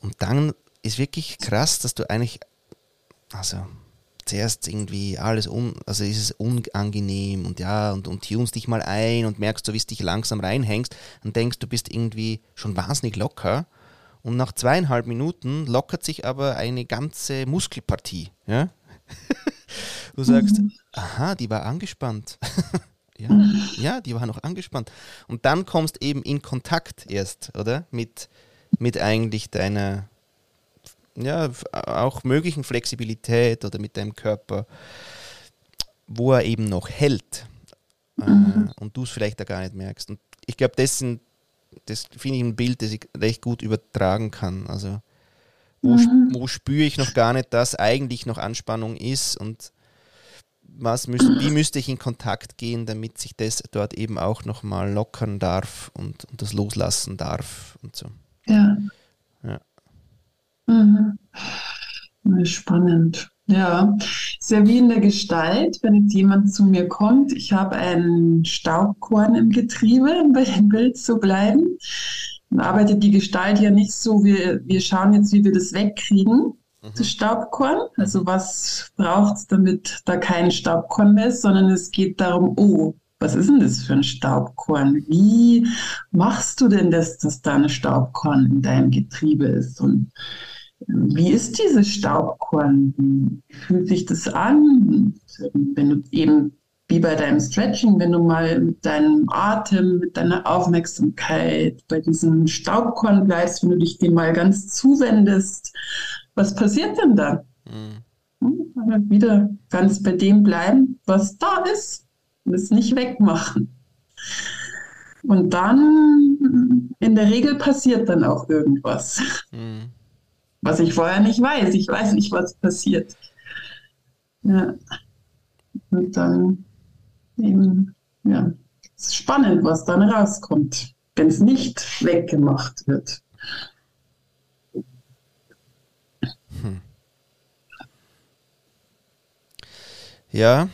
Und dann ist wirklich krass, dass du eigentlich also zuerst irgendwie alles un, also ist es unangenehm und ja, und, und tunst dich mal ein und merkst, so wie es dich langsam reinhängst und denkst, du bist irgendwie schon wahnsinnig locker. Und nach zweieinhalb Minuten lockert sich aber eine ganze Muskelpartie. Ja? [laughs] du sagst, mhm. aha, die war angespannt. [laughs] ja, ja, die war noch angespannt. Und dann kommst eben in Kontakt erst, oder? Mit, mit eigentlich deiner, ja, auch möglichen Flexibilität oder mit deinem Körper, wo er eben noch hält äh, mhm. äh, und du es vielleicht da gar nicht merkst. Und ich glaube, das, das finde ich ein Bild, das ich recht gut übertragen kann. Also wo, mhm. wo spüre ich noch gar nicht, dass eigentlich noch Anspannung ist und was müsst, wie müsste ich in Kontakt gehen, damit sich das dort eben auch nochmal lockern darf und, und das loslassen darf und so. Ja. Mhm. Spannend. Ja, sehr wie in der Gestalt, wenn jetzt jemand zu mir kommt, ich habe einen Staubkorn im Getriebe, um bei dem Bild zu bleiben. Dann arbeitet die Gestalt ja nicht so, wir, wir schauen jetzt, wie wir das wegkriegen, mhm. das Staubkorn. Also was braucht es, damit da kein Staubkorn mehr ist, sondern es geht darum, oh, was ist denn das für ein Staubkorn? Wie machst du denn das, dass da ein Staubkorn in deinem Getriebe ist? Und wie ist dieses Staubkorn? Wie fühlt sich das an? Wenn du eben wie bei deinem Stretching, wenn du mal mit deinem Atem, mit deiner Aufmerksamkeit bei diesem Staubkorn bleibst, wenn du dich dem mal ganz zuwendest, was passiert denn da? Mhm. Hm, wieder ganz bei dem bleiben, was da ist und es nicht wegmachen. Und dann, in der Regel passiert dann auch irgendwas. Mhm was ich vorher nicht weiß. Ich weiß nicht, was passiert. Ja. Und dann eben, ja, es ist spannend, was dann rauskommt, wenn es nicht weggemacht wird. Hm. Ja,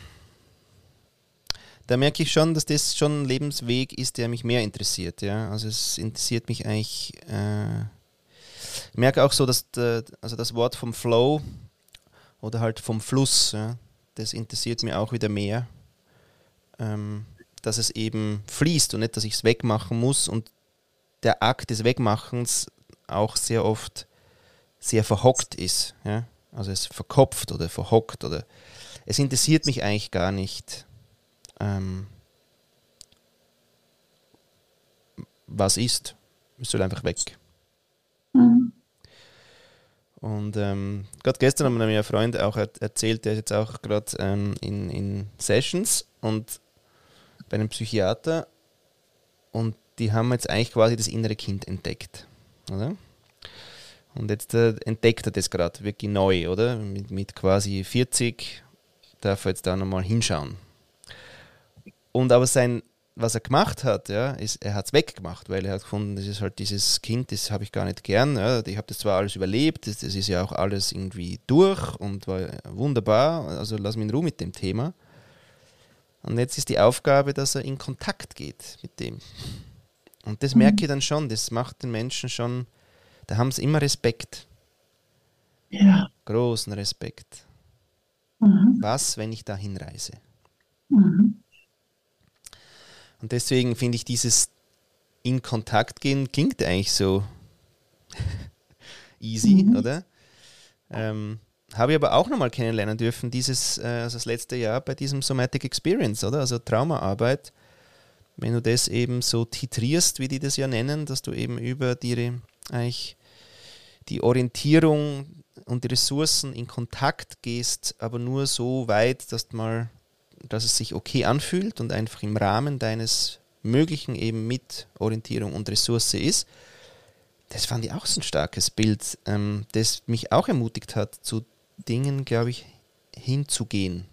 da merke ich schon, dass das schon ein Lebensweg ist, der mich mehr interessiert. Ja? Also es interessiert mich eigentlich äh, ich merke auch so, dass der, also das Wort vom Flow oder halt vom Fluss, ja, das interessiert mir auch wieder mehr. Ähm, dass es eben fließt und nicht, dass ich es wegmachen muss und der Akt des Wegmachens auch sehr oft sehr verhockt ist. Ja? Also es verkopft oder verhockt oder es interessiert mich eigentlich gar nicht, ähm, was ist. Es soll einfach weg. Mhm. Und ähm, gerade gestern hat mir ein Freund auch erzählt, der ist jetzt auch gerade ähm, in, in Sessions und bei einem Psychiater und die haben jetzt eigentlich quasi das innere Kind entdeckt. Oder? Und jetzt äh, entdeckt er das gerade wirklich neu, oder? Mit, mit quasi 40 darf er jetzt da nochmal hinschauen. Und aber sein, was er gemacht hat, ja, ist, er hat es weggemacht, weil er hat gefunden, das ist halt dieses Kind, das habe ich gar nicht gern. Ja. Ich habe das zwar alles überlebt, das, das, ist ja auch alles irgendwie durch und war wunderbar, also lass mich in Ruhe mit dem Thema. Und jetzt ist die Aufgabe, dass er in Kontakt geht mit dem. Und das mhm. merke ich dann schon, das macht den Menschen schon, da haben sie immer Respekt. Ja. Großen Respekt. Mhm. Was, wenn ich da hinreise? Mhm. Und deswegen finde ich dieses in Kontakt gehen klingt eigentlich so [laughs] easy, mhm. oder? Ähm, habe ich aber auch nochmal kennenlernen dürfen, dieses, äh, also das letzte Jahr bei diesem Somatic Experience, oder? Also Traumaarbeit. Wenn du das eben so titrierst, wie die das ja nennen, dass du eben über die, eigentlich die Orientierung und die Ressourcen in Kontakt gehst, aber nur so weit, dass mal, dass es sich okay anfühlt und einfach im Rahmen deines Möglichen eben mit Orientierung und Ressource ist. Das fand ich auch so ein starkes Bild, ähm, das mich auch ermutigt hat, zu Dingen, glaube ich, hinzugehen.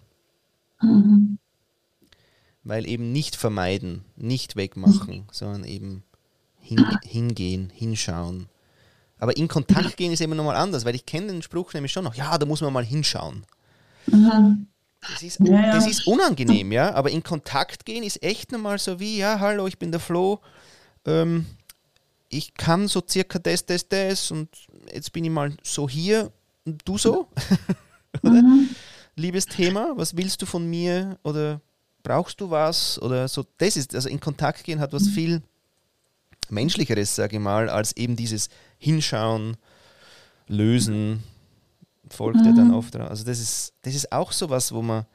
Mhm. Weil eben nicht vermeiden, nicht wegmachen, mhm. sondern eben hin, hingehen, hinschauen. Aber in Kontakt gehen ist immer nochmal anders, weil ich kenne den Spruch nämlich schon noch, ja, da muss man mal hinschauen. Mhm. Das ist, ja, ja. das ist unangenehm, ja, aber in Kontakt gehen ist echt nochmal so wie, ja, hallo, ich bin der Flo, ähm, ich kann so circa das, das, das und jetzt bin ich mal so hier und du so. [laughs] mhm. Liebes Thema, was willst du von mir oder brauchst du was oder so, das ist, also in Kontakt gehen hat was mhm. viel menschlicheres, sage ich mal, als eben dieses Hinschauen, Lösen, folgt mhm. ja dann oft. Also das ist, das ist auch so was, wo man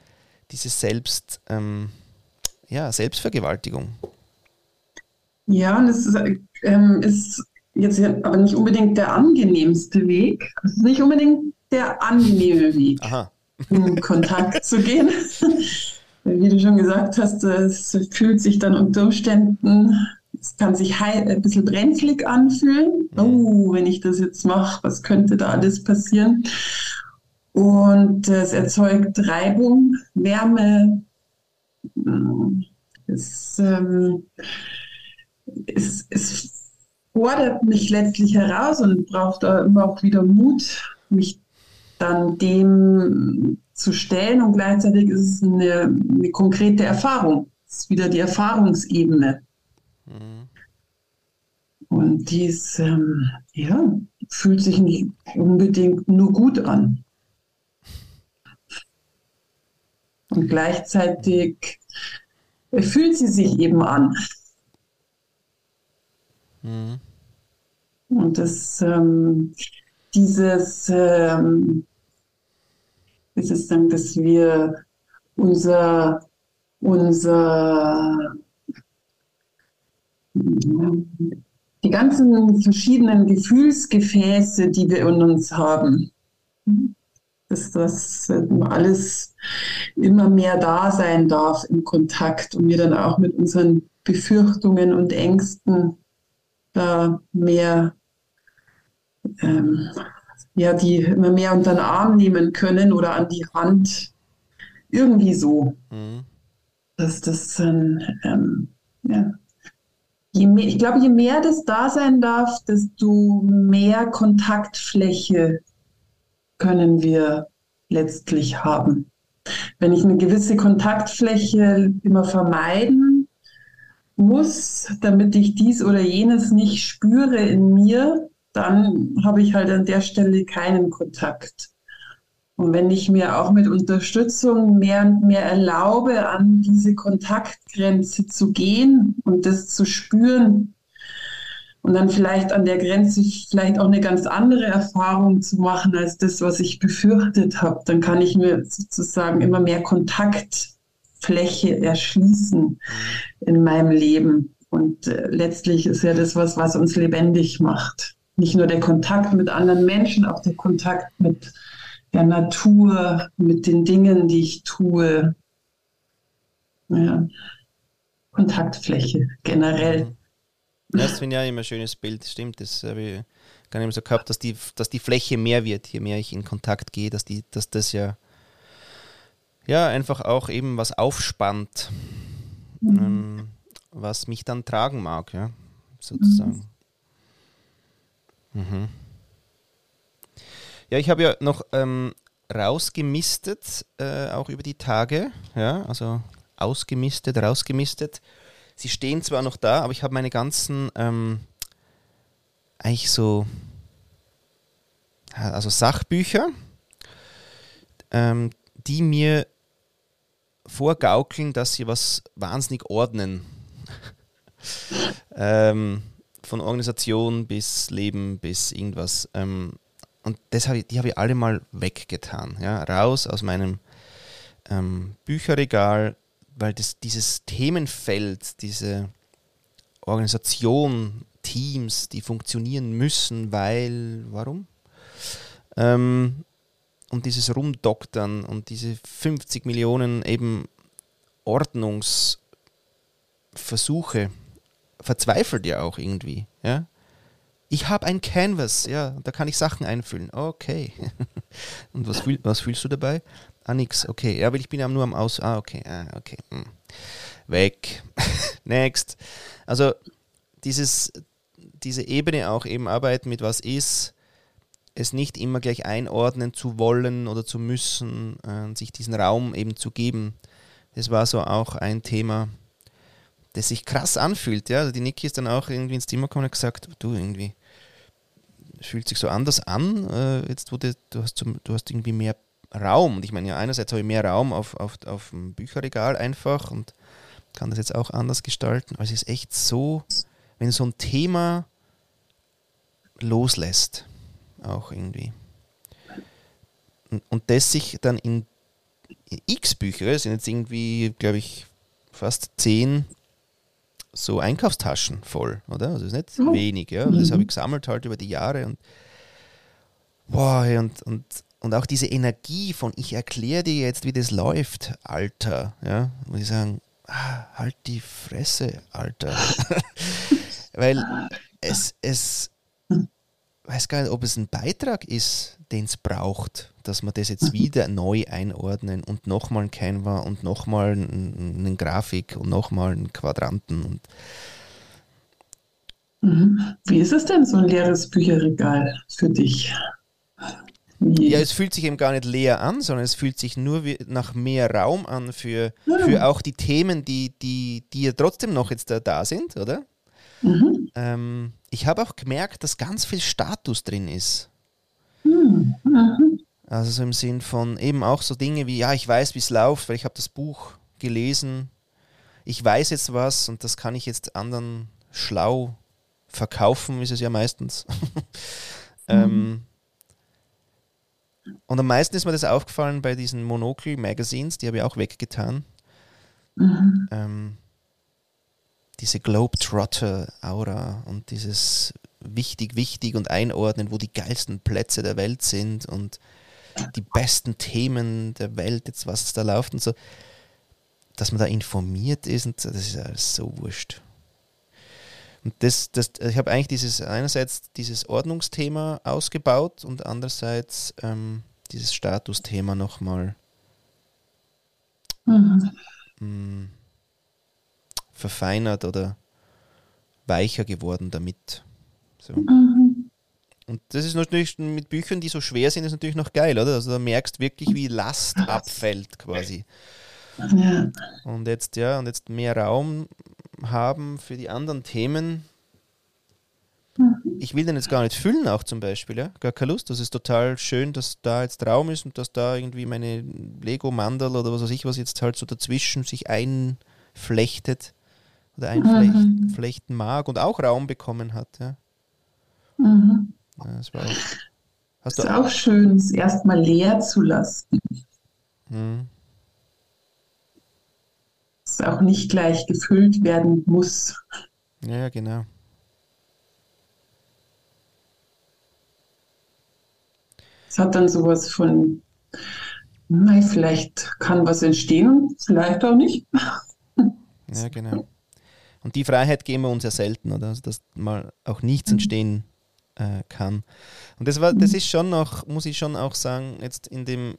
diese Selbst, ähm, ja, Selbstvergewaltigung. Ja, und es ist, ähm, ist jetzt aber nicht unbedingt der angenehmste Weg. Es ist nicht unbedingt der angenehme Weg, Aha. in Kontakt zu gehen. [laughs] Wie du schon gesagt hast, es fühlt sich dann unter Umständen es kann sich ein bisschen brenzlig anfühlen. Mhm. Oh, wenn ich das jetzt mache, was könnte da alles passieren? Und es erzeugt Reibung, Wärme. Es, ähm, es, es fordert mich letztlich heraus und braucht da immer auch wieder Mut, mich dann dem zu stellen. Und gleichzeitig ist es eine, eine konkrete Erfahrung. Es ist wieder die Erfahrungsebene. Mhm. Und dies, ähm, ja, fühlt sich nicht unbedingt nur gut an. Und gleichzeitig fühlt sie sich eben an. Mhm. Und das, ähm, dieses, ähm, ist es dann, dass wir unser, unser die ganzen verschiedenen Gefühlsgefäße, die wir in uns haben, dass das alles immer mehr da sein darf im Kontakt und wir dann auch mit unseren Befürchtungen und Ängsten da mehr, ähm, ja, die immer mehr unter den Arm nehmen können oder an die Hand. Irgendwie so. Mhm. Dass das dann, ähm, ja, mehr, ich glaube, je mehr das da sein darf, desto mehr Kontaktfläche können wir letztlich haben. Wenn ich eine gewisse Kontaktfläche immer vermeiden muss, damit ich dies oder jenes nicht spüre in mir, dann habe ich halt an der Stelle keinen Kontakt. Und wenn ich mir auch mit Unterstützung mehr und mehr erlaube, an diese Kontaktgrenze zu gehen und das zu spüren und dann vielleicht an der Grenze vielleicht auch eine ganz andere Erfahrung zu machen als das, was ich befürchtet habe, dann kann ich mir sozusagen immer mehr Kontaktfläche erschließen in meinem Leben. Und äh, letztlich ist ja das was, was uns lebendig macht. Nicht nur der Kontakt mit anderen Menschen, auch der Kontakt mit der Natur, mit den Dingen, die ich tue. Ja. Kontaktfläche generell. Mhm. Das finde ich ja immer ein schönes Bild, stimmt. Das habe ich gar nicht mehr so gehabt, dass die, dass die Fläche mehr wird, je mehr ich in Kontakt gehe, dass, die, dass das ja, ja einfach auch eben was aufspannt. Mhm. Ähm, was mich dann tragen mag, ja, sozusagen. Mhm. Ja, ich habe ja noch ähm, rausgemistet, äh, auch über die Tage, ja, also ausgemistet, rausgemistet. Sie stehen zwar noch da, aber ich habe meine ganzen, ähm, eigentlich so, also Sachbücher, ähm, die mir vorgaukeln, dass sie was wahnsinnig ordnen. [laughs] ähm, von Organisation bis Leben bis irgendwas. Ähm, und das hab ich, die habe ich alle mal weggetan. Ja? Raus aus meinem ähm, Bücherregal, weil das, dieses Themenfeld, diese Organisation, Teams, die funktionieren müssen, weil, warum? Ähm, und dieses Rumdoktern und diese 50 Millionen eben Ordnungsversuche verzweifelt ja auch irgendwie, ja. Ich habe ein Canvas, ja, da kann ich Sachen einfüllen. Okay. [laughs] und was, fühl, was fühlst du dabei? Ah, nix. Okay. Ja, weil ich bin ja nur am Aus. Ah, okay. Ah, okay. Hm. Weg. [laughs] Next. Also dieses, diese Ebene auch eben arbeiten mit was ist, es nicht immer gleich einordnen zu wollen oder zu müssen, äh, sich diesen Raum eben zu geben. Das war so auch ein Thema, das sich krass anfühlt. Ja? Also die Niki ist dann auch irgendwie ins Zimmer gekommen und gesagt, du irgendwie, fühlt sich so anders an, äh, jetzt wo du, hast zum, du hast irgendwie mehr Raum. Und ich meine, ja, einerseits habe ich mehr Raum auf, auf, auf dem Bücherregal einfach und kann das jetzt auch anders gestalten. Aber es ist echt so, wenn so ein Thema loslässt, auch irgendwie. Und, und das sich dann in, in x Bücher, sind jetzt irgendwie, glaube ich, fast zehn so Einkaufstaschen voll, oder? Also ist nicht mhm. wenig, ja. Das habe ich gesammelt halt über die Jahre und boah, und, und, und auch diese Energie von ich erkläre dir jetzt, wie das läuft, Alter, ja, muss ich sagen, ah, halt die Fresse, Alter. [laughs] Weil es, es, weiß gar nicht, ob es ein Beitrag ist, den es braucht, dass man das jetzt wieder neu einordnen und nochmal ein Canva und nochmal eine Grafik und nochmal einen Quadranten. Und mhm. Wie ist es denn, so ein leeres Bücherregal für dich? Wie? Ja, es fühlt sich eben gar nicht leer an, sondern es fühlt sich nur nach mehr Raum an für, ja. für auch die Themen, die, die, die ja trotzdem noch jetzt da, da sind, oder? Mhm. Ähm, ich habe auch gemerkt, dass ganz viel Status drin ist. Mhm. Also so im Sinn von eben auch so Dinge wie, ja, ich weiß, wie es läuft, weil ich habe das Buch gelesen. Ich weiß jetzt was und das kann ich jetzt anderen schlau verkaufen, ist es ja meistens. [laughs] ähm, und am meisten ist mir das aufgefallen bei diesen Monocle-Magazines, die habe ich auch weggetan. Mhm. Ähm, diese Globetrotter-Aura und dieses wichtig, wichtig und einordnen, wo die geilsten Plätze der Welt sind und die besten Themen der Welt, jetzt was da läuft und so, dass man da informiert ist und das ist alles so wurscht. Und das, das, ich habe eigentlich dieses einerseits dieses Ordnungsthema ausgebaut und andererseits ähm, dieses Statusthema nochmal mhm. Mm, verfeinert oder weicher geworden damit. So. Mhm. Und das ist natürlich mit Büchern, die so schwer sind, ist natürlich noch geil, oder? Also da merkst wirklich, wie Last [laughs] abfällt quasi. Ja. Und jetzt, ja, und jetzt mehr Raum haben für die anderen Themen. Mhm. Ich will den jetzt gar nicht füllen, auch zum Beispiel, ja. Gar keine Lust. Das ist total schön, dass da jetzt Raum ist und dass da irgendwie meine Lego-Mandel oder was weiß ich, was jetzt halt so dazwischen sich einflechtet oder einflechten mhm. mag und auch Raum bekommen hat. Ja. Mhm. Ja das war auch, hast ist auch, auch schön, es erstmal leer zu lassen. Mhm. Es auch nicht gleich gefüllt werden muss. Ja, genau. Es hat dann sowas von, nein, vielleicht kann was entstehen vielleicht auch nicht. Ja, genau. Und die Freiheit geben wir uns ja selten, oder? Also, dass mal auch nichts mhm. entstehen äh, kann. Und das war, das mhm. ist schon noch, muss ich schon auch sagen, jetzt in dem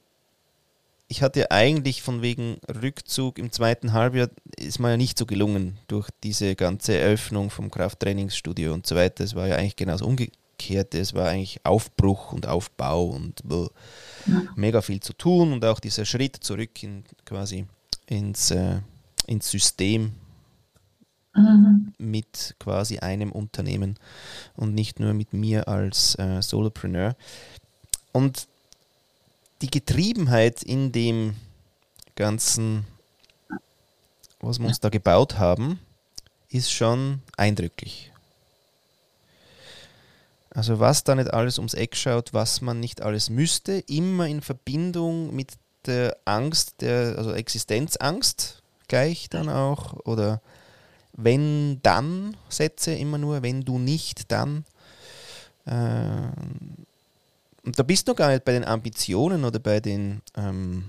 ich hatte ja eigentlich von wegen Rückzug im zweiten Halbjahr, ist mir ja nicht so gelungen durch diese ganze Eröffnung vom Krafttrainingsstudio und so weiter. Es war ja eigentlich genauso umgekehrt. Es war eigentlich Aufbruch und Aufbau und ja. mega viel zu tun und auch dieser Schritt zurück in quasi ins, äh, ins System mhm. mit quasi einem Unternehmen und nicht nur mit mir als äh, Solopreneur. Und die Getriebenheit in dem ganzen, was wir uns da gebaut haben, ist schon eindrücklich. Also was da nicht alles ums Eck schaut, was man nicht alles müsste, immer in Verbindung mit der Angst, der, also Existenzangst gleich dann auch, oder wenn dann Sätze immer nur, wenn du nicht dann. Äh, und da bist du gar nicht bei den Ambitionen oder bei den ähm,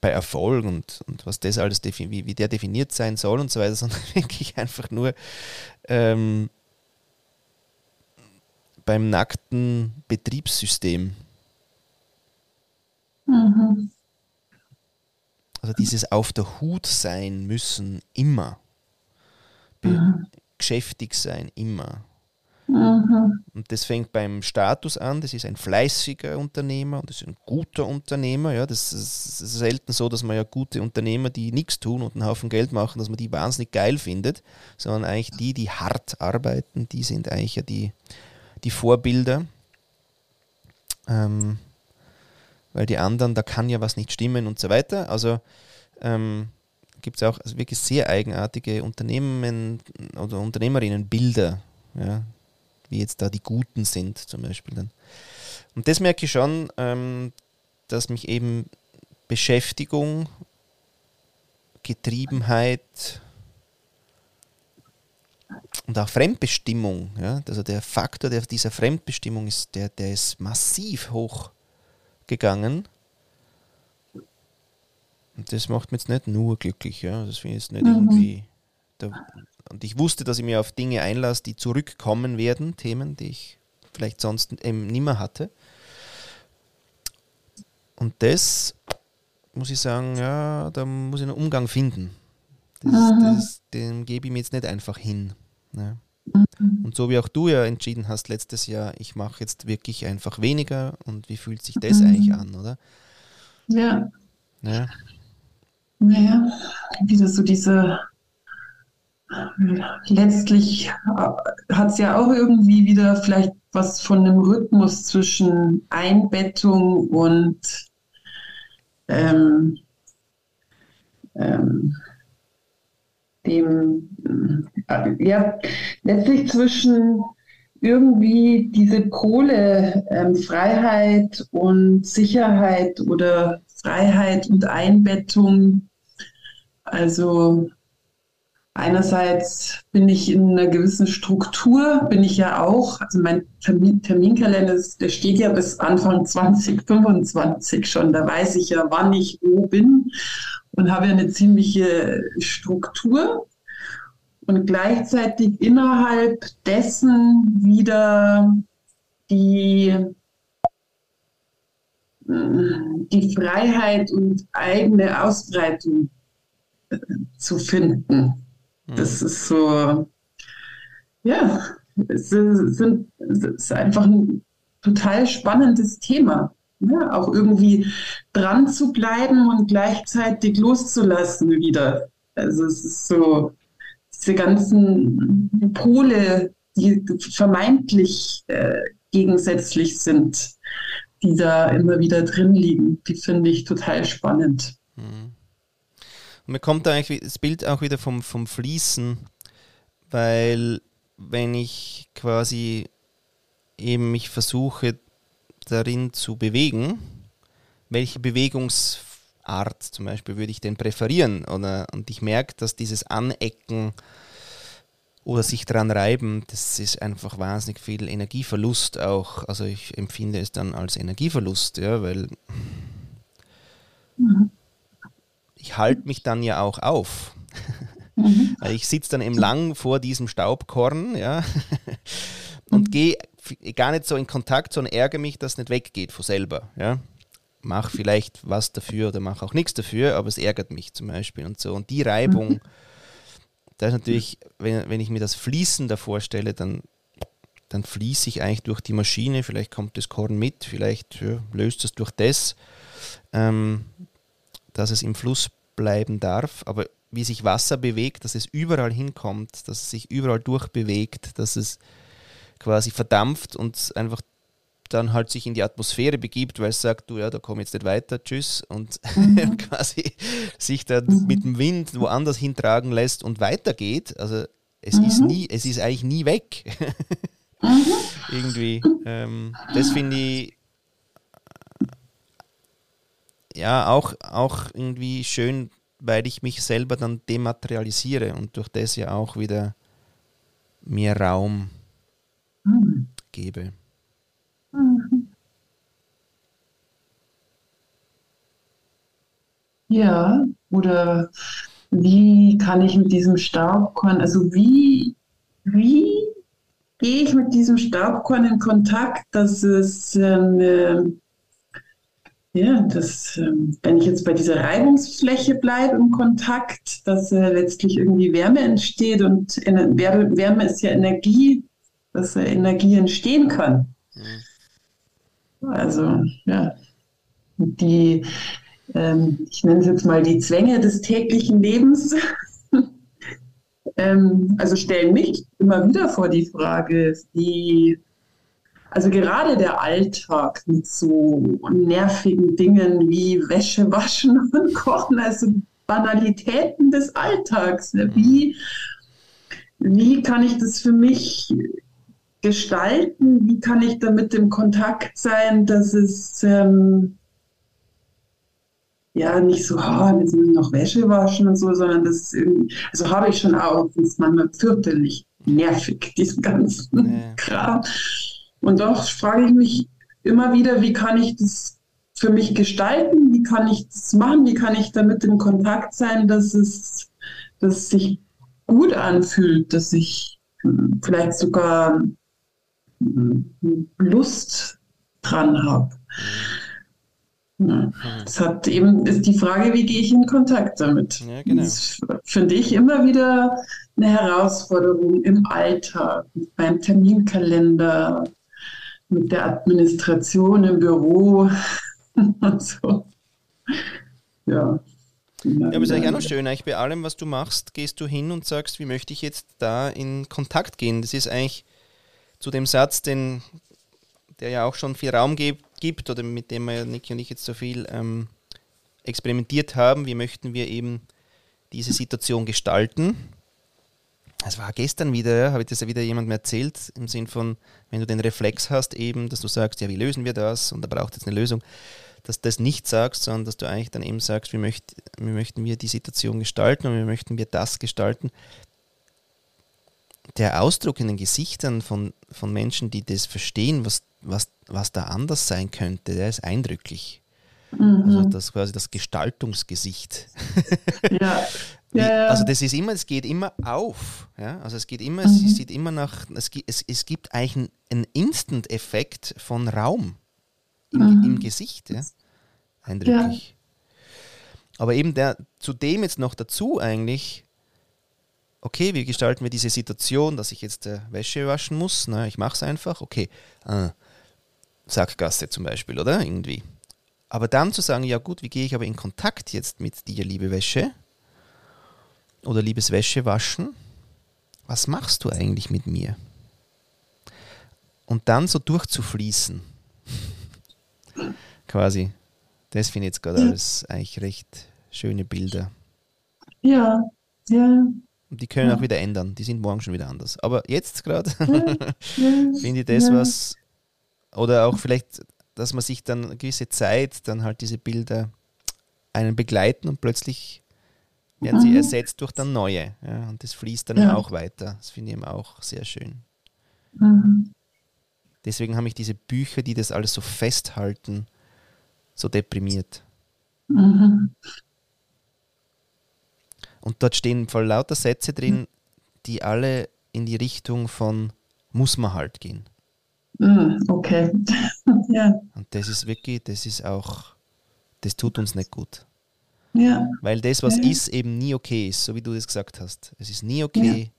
bei Erfolg und, und was das alles wie, wie der definiert sein soll und so weiter, [laughs] sondern wirklich einfach nur ähm, beim nackten Betriebssystem. Mhm. Also dieses auf der Hut sein müssen immer. Mhm. Geschäftig sein immer. Mhm. Und das fängt beim Status an, das ist ein fleißiger Unternehmer und das ist ein guter Unternehmer. Ja, das ist, selten so, dass man ja gute Unternehmer, die nichts tun und einen Haufen Geld machen, dass man die wahnsinnig geil findet, sondern eigentlich die, die hart arbeiten, die sind eigentlich ja die, die Vorbilder. Ähm, weil die anderen, da kann ja was nicht stimmen und so weiter. Also ähm, gibt es auch wirklich sehr eigenartige Unternehmen oder Unternehmerinnenbilder, ja, wie jetzt da die Guten sind zum Beispiel dann. Und das merke ich schon, ähm, dass mich eben Beschäftigung, Getriebenheit und auch Fremdbestimmung, ja, also der Faktor der dieser Fremdbestimmung ist, der, der ist massiv hochgegangen. Und das macht mich jetzt nicht nur glücklich, ja. Das finde ich jetzt nicht mhm. irgendwie. Da, und ich wusste, dass ich mir auf Dinge einlasse, die zurückkommen werden, Themen, die ich vielleicht sonst eben nimmer hatte. Und das muss ich sagen, ja, da muss ich einen Umgang finden. Das, das, dem gebe ich mir jetzt nicht einfach hin. Ne? Und so wie auch du ja entschieden hast letztes Jahr, ich mache jetzt wirklich einfach weniger und wie fühlt sich das mhm. eigentlich an, oder? Ja. ja. Naja, wieder so diese letztlich hat es ja auch irgendwie wieder vielleicht was von einem Rhythmus zwischen Einbettung und ähm, ähm, dem, äh, ja, letztlich zwischen irgendwie diese Pole ähm, Freiheit und Sicherheit oder Freiheit und Einbettung. Also Einerseits bin ich in einer gewissen Struktur, bin ich ja auch. Also mein Termin, Terminkalender, der steht ja bis Anfang 2025 schon. Da weiß ich ja, wann ich wo bin und habe ja eine ziemliche Struktur. Und gleichzeitig innerhalb dessen wieder die, die Freiheit und eigene Ausbreitung äh, zu finden. Das mhm. ist so, ja, es, sind, es ist einfach ein total spannendes Thema. Ja, auch irgendwie dran zu bleiben und gleichzeitig loszulassen wieder. Also es ist so, diese ganzen Pole, die vermeintlich äh, gegensätzlich sind, die da immer wieder drin liegen, die finde ich total spannend. Mhm. Und mir kommt da eigentlich das Bild auch wieder vom, vom Fließen, weil wenn ich quasi eben mich versuche darin zu bewegen, welche Bewegungsart zum Beispiel würde ich denn präferieren? Oder, und ich merke, dass dieses Anecken oder sich dran reiben, das ist einfach wahnsinnig viel Energieverlust auch. Also ich empfinde es dann als Energieverlust, ja, weil mhm ich halte mich dann ja auch auf. Mhm. ich sitze dann eben lang vor diesem Staubkorn ja, und mhm. gehe gar nicht so in Kontakt, sondern ärgere mich, dass es nicht weggeht von selber. Ja. mache vielleicht was dafür oder mache auch nichts dafür, aber es ärgert mich zum Beispiel und so. Und die Reibung, mhm. Da ist natürlich, wenn, wenn ich mir das Fließen da vorstelle, dann, dann fließe ich eigentlich durch die Maschine, vielleicht kommt das Korn mit, vielleicht ja, löst es durch das, ähm, dass es im Fluss bleiben darf, aber wie sich Wasser bewegt, dass es überall hinkommt, dass es sich überall durchbewegt, dass es quasi verdampft und einfach dann halt sich in die Atmosphäre begibt, weil es sagt, du ja, da komm jetzt nicht weiter, tschüss und mhm. [laughs] quasi sich dann mhm. mit dem Wind woanders hintragen lässt und weitergeht. Also es mhm. ist nie, es ist eigentlich nie weg. [laughs] Mhm. Irgendwie. Ähm, das finde ich ja auch, auch irgendwie schön, weil ich mich selber dann dematerialisiere und durch das ja auch wieder mehr Raum mhm. gebe. Ja, oder wie kann ich mit diesem Staubkorn, also wie, wie gehe ich mit diesem Staubkorn in Kontakt, dass es ähm, ja, das, ähm, wenn ich jetzt bei dieser Reibungsfläche bleibe im Kontakt, dass äh, letztlich irgendwie Wärme entsteht und Wärme ist ja Energie, dass äh, Energie entstehen kann. Mhm. Also, ja, die, ähm, ich nenne es jetzt mal die Zwänge des täglichen Lebens, [laughs] ähm, also stellen mich immer wieder vor die Frage, wie also gerade der Alltag mit so nervigen Dingen wie Wäsche waschen [laughs] und kochen, also Banalitäten des Alltags. Ne? Wie, wie kann ich das für mich gestalten? Wie kann ich damit im Kontakt sein, dass es ähm, ja nicht so, oh, jetzt müssen noch Wäsche waschen und so, sondern das ist irgendwie, also habe ich schon auch, das ist manchmal fürchterlich nervig, [laughs] diesen ganzen nee. Kram. Und doch frage ich mich immer wieder, wie kann ich das für mich gestalten? Wie kann ich das machen? Wie kann ich damit in Kontakt sein, dass es, dass es sich gut anfühlt, dass ich hm, vielleicht sogar hm, Lust dran habe? Ja, das hat eben ist die Frage, wie gehe ich in Kontakt damit? Ja, genau. Das finde ich immer wieder eine Herausforderung im Alltag, beim Terminkalender, mit der Administration im Büro [laughs] und so. Ja. Ja, aber ist eigentlich auch noch schön, eigentlich bei allem, was du machst, gehst du hin und sagst, wie möchte ich jetzt da in Kontakt gehen. Das ist eigentlich zu dem Satz, den, der ja auch schon viel Raum gibt oder mit dem wir Niki und ich jetzt so viel ähm, experimentiert haben, wie möchten wir eben diese Situation gestalten? Es war gestern wieder, ja, habe ich das ja wieder jemandem erzählt, im Sinn von, wenn du den Reflex hast, eben, dass du sagst, ja, wie lösen wir das? Und da braucht jetzt eine Lösung, dass du das nicht sagst, sondern dass du eigentlich dann eben sagst, wie, möcht, wie möchten wir die Situation gestalten und wie möchten wir das gestalten. Der Ausdruck in den Gesichtern von, von Menschen, die das verstehen, was, was, was da anders sein könnte, der ist eindrücklich. Mhm. Also das quasi das Gestaltungsgesicht. Ja. [laughs] Ja, Also das ist immer, es geht immer auf. Ja? Also es geht immer, mhm. es sieht immer nach, es, es, es gibt eigentlich einen, einen Instant-Effekt von Raum im, mhm. im Gesicht. Ja? Eindrücklich. Aber eben der, zudem jetzt noch dazu eigentlich, okay, wie gestalten wir diese Situation, dass ich jetzt äh, Wäsche waschen muss? Na, ich mache es einfach, okay. Äh, Sackgasse zum Beispiel, oder? Irgendwie. Aber dann zu sagen, ja gut, wie gehe ich aber in Kontakt jetzt mit dir, liebe Wäsche? oder liebes Wäsche waschen, was machst du eigentlich mit mir? Und dann so durchzufließen. [laughs] Quasi. Das finde ich jetzt gerade alles eigentlich recht schöne Bilder. Ja, ja. Und die können ja. auch wieder ändern. Die sind morgen schon wieder anders. Aber jetzt gerade ja, [laughs] finde ich das, was, oder auch vielleicht, dass man sich dann eine gewisse Zeit dann halt diese Bilder einen begleiten und plötzlich werden sie mhm. ersetzt durch dann neue. Ja, und das fließt dann ja. auch weiter. Das finde ich eben auch sehr schön. Mhm. Deswegen haben mich diese Bücher, die das alles so festhalten, so deprimiert. Mhm. Und dort stehen voll lauter Sätze drin, die alle in die Richtung von muss man halt gehen. Mhm, okay. [laughs] ja. Und das ist wirklich, das ist auch das tut uns nicht gut. Ja. Weil das, was Ja. ist, eben nie okay ist, so wie du das gesagt hast. Es ist nie okay,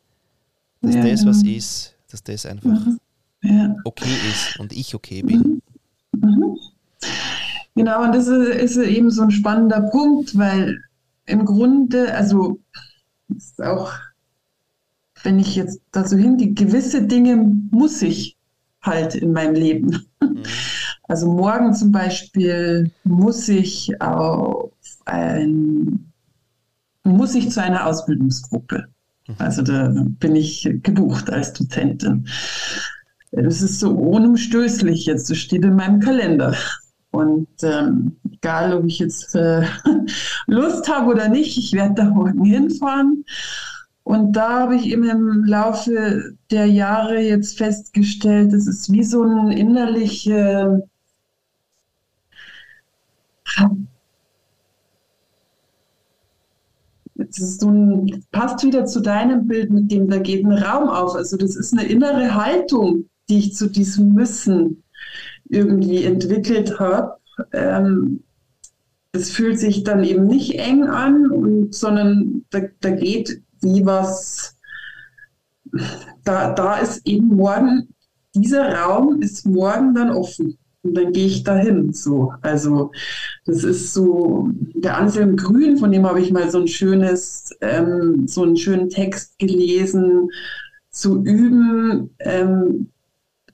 dass Ja, das, was genau. ist, dass das einfach Ja. okay ist und ich okay bin. Genau, und das ist, ist eben so ein spannender Punkt, weil im Grunde, also ist auch, wenn ich jetzt da so hingehe, gewisse Dinge muss ich halt in meinem Leben. Mhm. Also morgen zum Beispiel muss ich auf ein, muss ich zu einer Ausbildungsgruppe. Also da bin ich gebucht als Dozentin. Das ist so unumstößlich jetzt, das steht in meinem Kalender. Und ähm, egal, ob ich jetzt äh, [laughs] Lust habe oder nicht, ich werde da morgen hinfahren. Und da habe ich eben im Laufe der Jahre jetzt festgestellt, es ist wie so ein innerliche, es ist so ein, passt wieder zu deinem Bild mit dem, da geht ein Raum auf. Also das ist eine innere Haltung, die ich zu diesem Müssen irgendwie entwickelt habe. Ähm, es fühlt sich dann eben nicht eng an, und, sondern da, da geht wie was, da, da ist eben morgen, dieser Raum ist morgen dann offen. Und dann gehe ich dahin. So. Also das ist so, der Anselm Grün, von dem habe ich mal so ein schönes, ähm, so einen schönen Text gelesen, zu üben, ähm,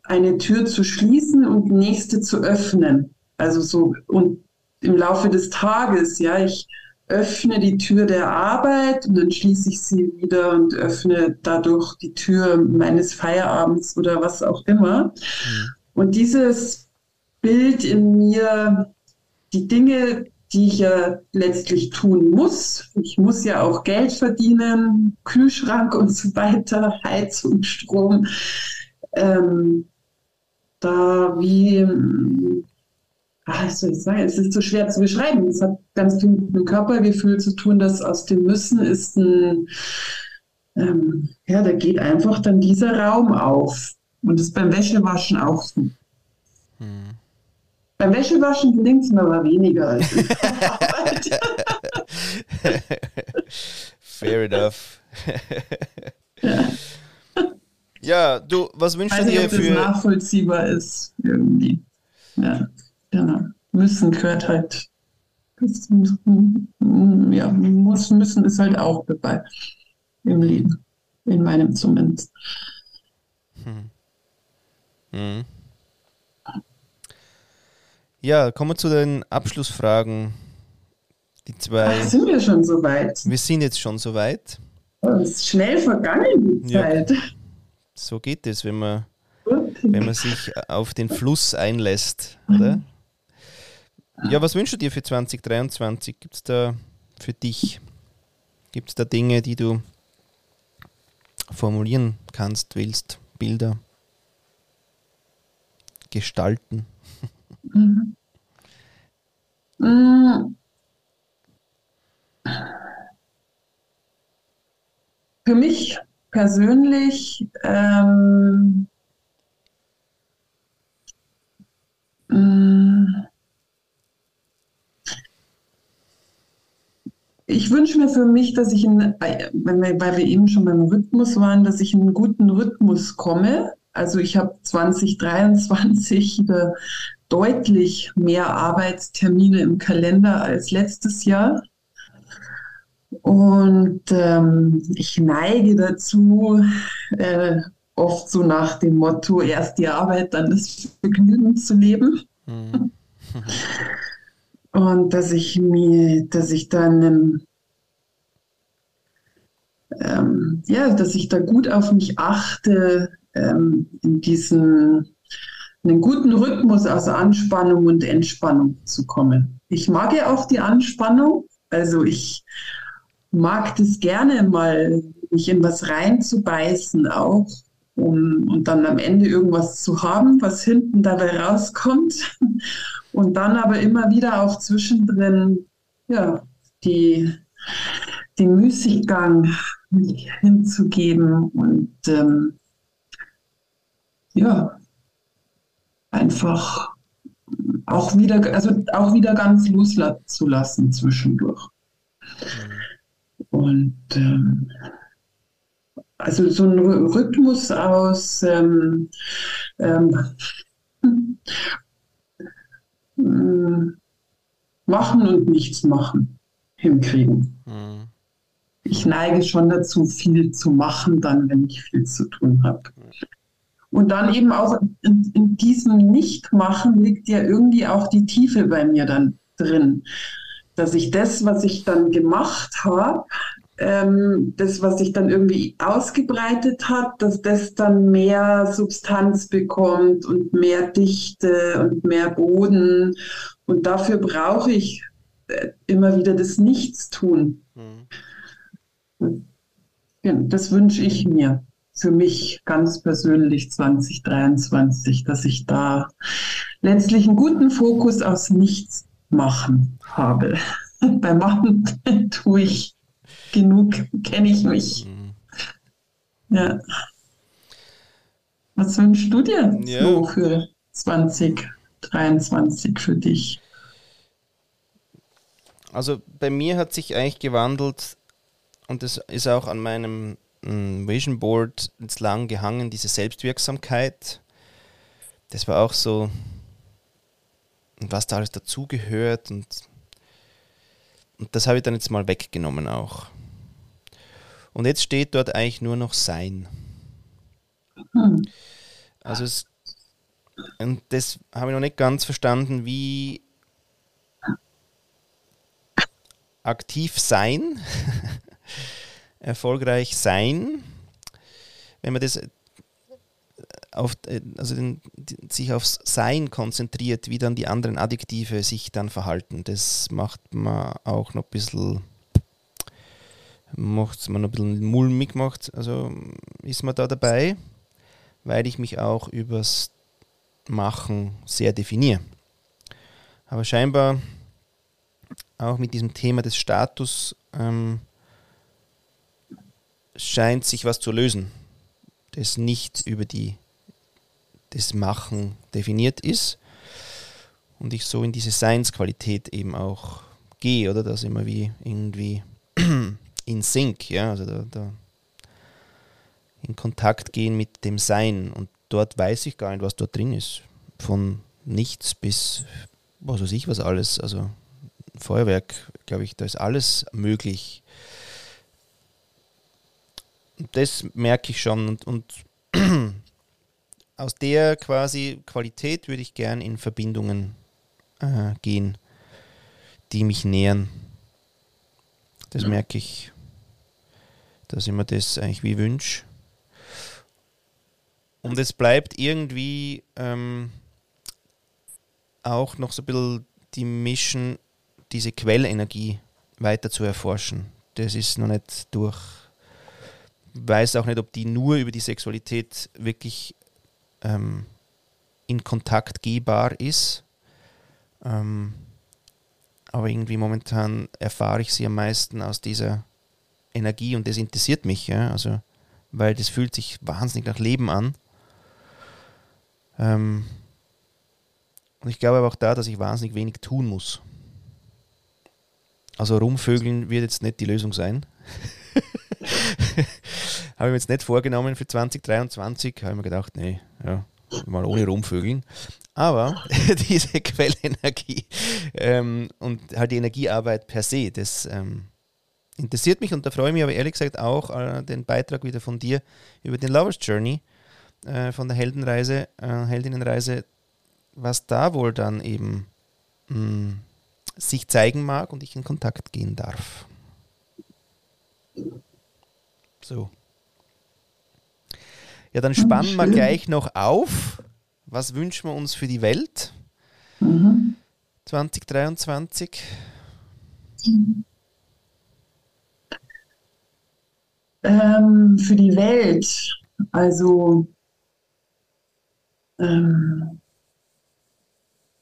eine Tür zu schließen und die nächste zu öffnen. Also so, und im Laufe des Tages, ja, ich öffne die Tür der Arbeit und dann schließe ich sie wieder und öffne dadurch die Tür meines Feierabends oder was auch immer. Und dieses Bild in mir, die Dinge, die ich ja letztlich tun muss. Ich muss ja auch Geld verdienen, Kühlschrank und so weiter, Heizung, Strom. Ähm, da wie, was soll ich sagen, es ist so schwer zu beschreiben. Es hat ganz viel mit dem Körpergefühl zu tun, dass aus dem Müssen ist ein, ähm, ja, da geht einfach dann dieser Raum auf. Und das ist beim Wäschewaschen auch so. Beim Wäschewaschen gelingt es mir aber weniger als. [laughs] Fair enough. [laughs] Ja. Ja, du, was wünschst Ich du weiß nicht, dir ob das für. nachvollziehbar ist irgendwie. Ja, genau. Müssen gehört halt. Ja, muss, müssen ist halt auch dabei im Leben. In meinem zumindest. Mhm. Ja, kommen wir zu den Abschlussfragen. Die zwei. Ach, sind wir schon so weit? Wir sind jetzt schon so weit. Es ist schnell vergangen, die Ja. Zeit. So geht es, wenn man, Gut. wenn man sich auf den Fluss einlässt, oder? Ja, was wünschst du dir für 2023? Gibt es da für dich, gibt es da Dinge, die du formulieren kannst, willst, Bilder gestalten? Mhm. Mm. Für mich persönlich ähm, mm, ich wünsche mir für mich, dass ich, in, weil wir eben schon beim Rhythmus waren, dass ich in einen guten Rhythmus komme. Also ich habe 2023 [laughs] wieder deutlich mehr Arbeitstermine im Kalender als letztes Jahr. Und ähm, ich neige dazu, äh, oft so nach dem Motto, erst die Arbeit, dann das Vergnügen zu leben. Mhm. [laughs] Und dass ich mir, dass ich dann, ähm, ähm, ja, dass ich da gut auf mich achte, ähm, in diesen einen guten Rhythmus aus Anspannung und Entspannung zu kommen. Ich mag ja auch die Anspannung, also ich mag das gerne mal, mich in was reinzubeißen auch, um und dann am Ende irgendwas zu haben, was hinten dabei rauskommt. Und dann aber immer wieder auch zwischendrin, ja, die, den Müßiggang hinzugeben und ähm, ja, einfach auch wieder, also auch wieder ganz loszulassen zwischendurch. Mhm. Und ähm, also so ein Rhythmus aus ähm, ähm, machen und nichts machen hinkriegen. Mhm. Ich neige schon dazu, viel zu machen, dann, wenn ich viel zu tun habe. Und dann eben auch in, in diesem Nichtmachen liegt ja irgendwie auch die Tiefe bei mir dann drin. Dass ich das, was ich dann gemacht habe, ähm, das, was sich dann irgendwie ausgebreitet hat, dass das dann mehr Substanz bekommt und mehr Dichte und mehr Boden. Und dafür brauche ich äh, immer wieder das Nichtstun. Mhm. Das wünsche ich mir für mich ganz persönlich 2023, dass ich da letztlich einen guten Fokus aus Nichts machen habe. [laughs] Beim Machen tue ich genug, kenne ich mich. Mhm. Ja. Was wünschst du dir ja. so für 2023 für dich? Also bei mir hat sich eigentlich gewandelt und das ist auch an meinem mm, Vision Board entlang gehangen, diese Selbstwirksamkeit. Das war auch so, was da alles dazugehört und, und das habe ich dann jetzt mal weggenommen auch. Und jetzt steht dort eigentlich nur noch Sein. Hm. Also es, und das habe ich noch nicht ganz verstanden, wie aktiv sein, [laughs] erfolgreich sein, wenn man das auf, also den, sich aufs Sein konzentriert, wie dann die anderen Adjektive sich dann verhalten. Das macht man auch noch ein bisschen macht noch ein bisschen mulmig gemacht. Also ist man da dabei, weil ich mich auch übers Machen sehr definiere. Aber scheinbar auch mit diesem Thema des Status ähm, scheint sich was zu lösen, das nicht über die, das Machen definiert ist und ich so in diese Seinsqualität eben auch gehe, oder dass immer wie irgendwie in Sync, ja, also da, da in Kontakt gehen mit dem Sein und dort weiß ich gar nicht, was dort drin ist. Von nichts bis was weiß ich was alles, also Feuerwerk, glaube ich, da ist alles möglich. Das merke ich schon und, und [clears throat] aus der quasi Qualität würde ich gern in Verbindungen äh, gehen, die mich nähern. Das ja. merke ich dass ich mir das eigentlich wie wünsche. Und es bleibt irgendwie ähm, auch noch so ein bisschen die Mission, diese Quellenergie weiter zu erforschen. Das ist noch nicht durch. Weiß auch nicht, ob die nur über die Sexualität wirklich ähm, in Kontakt gehbar ist. Ähm, aber irgendwie momentan erfahre ich sie am meisten aus dieser Energie und das interessiert mich, ja, also, weil das fühlt sich wahnsinnig nach Leben an. Ähm, und ich glaube aber auch da, dass ich wahnsinnig wenig tun muss. Also rumvögeln wird jetzt nicht die Lösung sein. [laughs] habe ich mir jetzt nicht vorgenommen für 2023. Habe ich mir gedacht, nee, ja, mal ohne rumvögeln. Aber [laughs] diese Quellenergie ähm, und halt die Energiearbeit per se, das, ähm, interessiert mich und da freue ich mich aber ehrlich gesagt auch äh, den Beitrag wieder von dir über den Lovers Journey äh, von der Heldenreise, äh, Heldinnenreise, was da wohl dann eben mh, hm, sich zeigen mag und ich in Kontakt gehen darf. So. Ja, dann spannen wir gleich noch auf. Was wünschen wir uns für die Welt? Mhm. 2023. Mhm. Ähm, für die Welt. Also, ähm,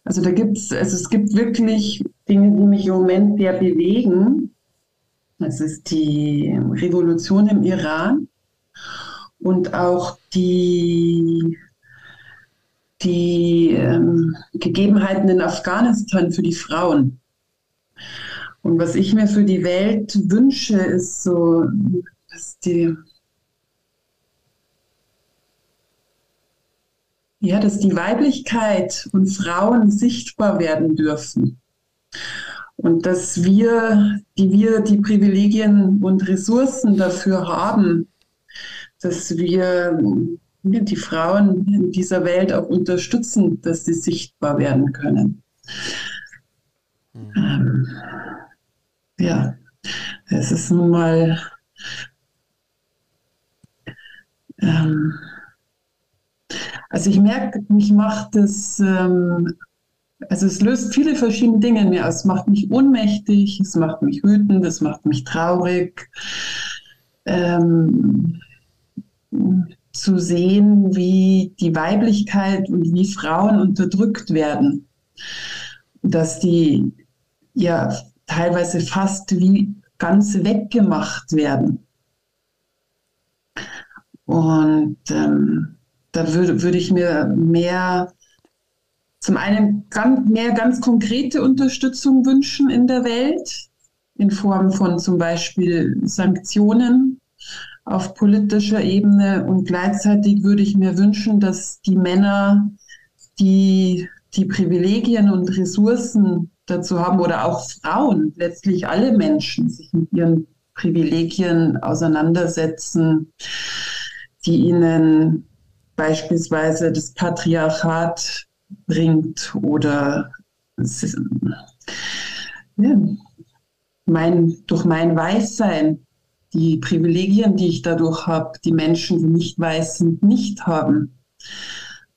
also da gibt es, also es gibt wirklich Dinge, die mich im Moment sehr bewegen. Das ist die Revolution im Iran und auch die, die ähm, Gegebenheiten in Afghanistan für die Frauen. Und was ich mir für die Welt wünsche, ist so, dass die, ja, dass die Weiblichkeit und Frauen sichtbar werden dürfen. Und dass wir, die wir die Privilegien und Ressourcen dafür haben, dass wir die Frauen in dieser Welt auch unterstützen, dass sie sichtbar werden können. Mhm. Ähm, ja, es ist nun mal ähm, also ich merke, mich macht es, ähm, also es löst viele verschiedene Dinge in mir aus. Es macht mich ohnmächtig, es macht mich wütend, es macht mich traurig. Ähm, zu sehen, wie die Weiblichkeit und wie Frauen unterdrückt werden. Dass die ja teilweise fast wie ganz weggemacht werden. Und ähm, da würde, würde ich mir mehr, zum einen ganz, mehr ganz konkrete Unterstützung wünschen in der Welt, in Form von zum Beispiel Sanktionen auf politischer Ebene. Und gleichzeitig würde ich mir wünschen, dass die Männer, die die Privilegien und Ressourcen dazu haben oder auch Frauen, letztlich alle Menschen, sich mit ihren Privilegien auseinandersetzen, die ihnen beispielsweise das Patriarchat bringt oder ja, mein, durch mein Weißsein die Privilegien, die ich dadurch habe, die Menschen, die nicht weiß sind, nicht haben.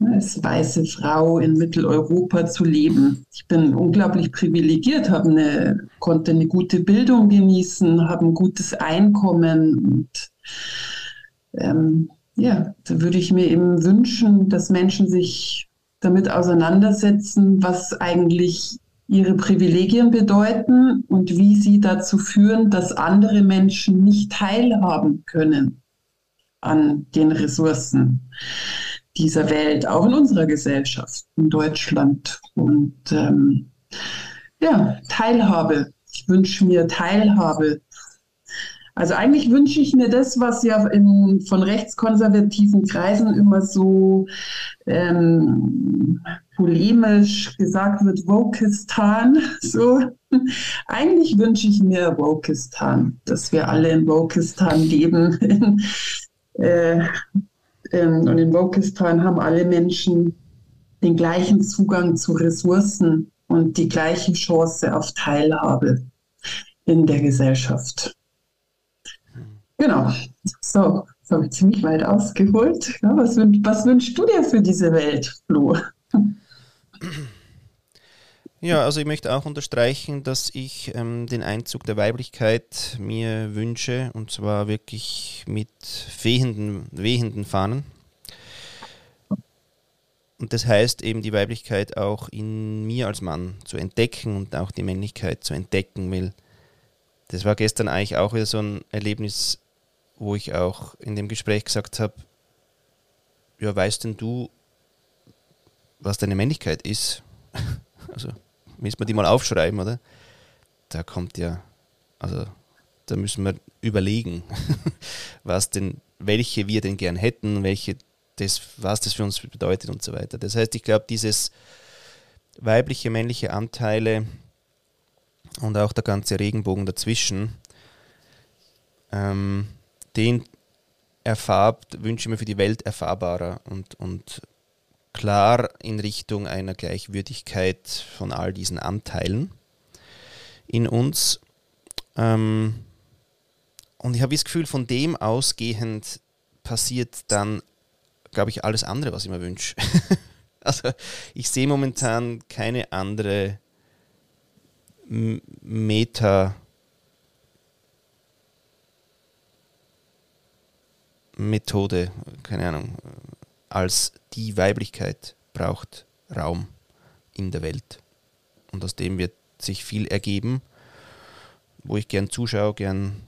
Als weiße Frau in Mitteleuropa zu leben. Ich bin unglaublich privilegiert, eine, konnte eine gute Bildung genießen, habe ein gutes Einkommen und ähm, ja, da würde ich mir eben wünschen, dass Menschen sich damit auseinandersetzen, was eigentlich ihre Privilegien bedeuten und wie sie dazu führen, dass andere Menschen nicht teilhaben können an den Ressourcen dieser Welt, auch in unserer Gesellschaft, in Deutschland. Und ähm, ja, Teilhabe. Ich wünsche mir Teilhabe also eigentlich wünsche ich mir das, was ja in, von rechtskonservativen Kreisen immer so ähm, polemisch gesagt wird, Wokistan. [laughs] So. Eigentlich wünsche ich mir Wokistan, dass wir alle in Wokistan leben. [laughs] äh, ähm, und in Wokistan haben alle Menschen den gleichen Zugang zu Ressourcen und die gleiche Chance auf Teilhabe in der Gesellschaft. Genau. So, das habe ich ziemlich weit ausgeholt. Ja, was, was wünschst du dir für diese Welt, Flo? Ja, also ich möchte auch unterstreichen, dass ich ähm, den Einzug der Weiblichkeit mir wünsche und zwar wirklich mit wehenden, wehenden Fahnen. Und das heißt eben die Weiblichkeit auch in mir als Mann zu entdecken und auch die Männlichkeit zu entdecken, weil das war gestern eigentlich auch wieder so ein Erlebnis, wo ich auch in dem Gespräch gesagt habe, ja, weißt denn du, was deine Männlichkeit ist? [laughs] also, müssen wir die mal aufschreiben, oder? Da kommt ja, also, da müssen wir überlegen, [laughs] was denn, welche wir denn gern hätten, welche das, was das für uns bedeutet und so weiter. Das heißt, ich glaube, dieses weibliche, männliche Anteile und auch der ganze Regenbogen dazwischen, ähm, den erfahrbt, wünsche ich mir für die Welt erfahrbarer und, und klar in Richtung einer Gleichwürdigkeit von all diesen Anteilen in uns. Ähm, und ich habe das Gefühl, von dem ausgehend passiert dann, glaube ich, alles andere, was ich mir wünsche. [laughs] also ich sehe momentan keine andere Meta- Methode, keine Ahnung, als die Weiblichkeit braucht Raum in der Welt. Und aus dem wird sich viel ergeben, wo ich gern zuschaue, gern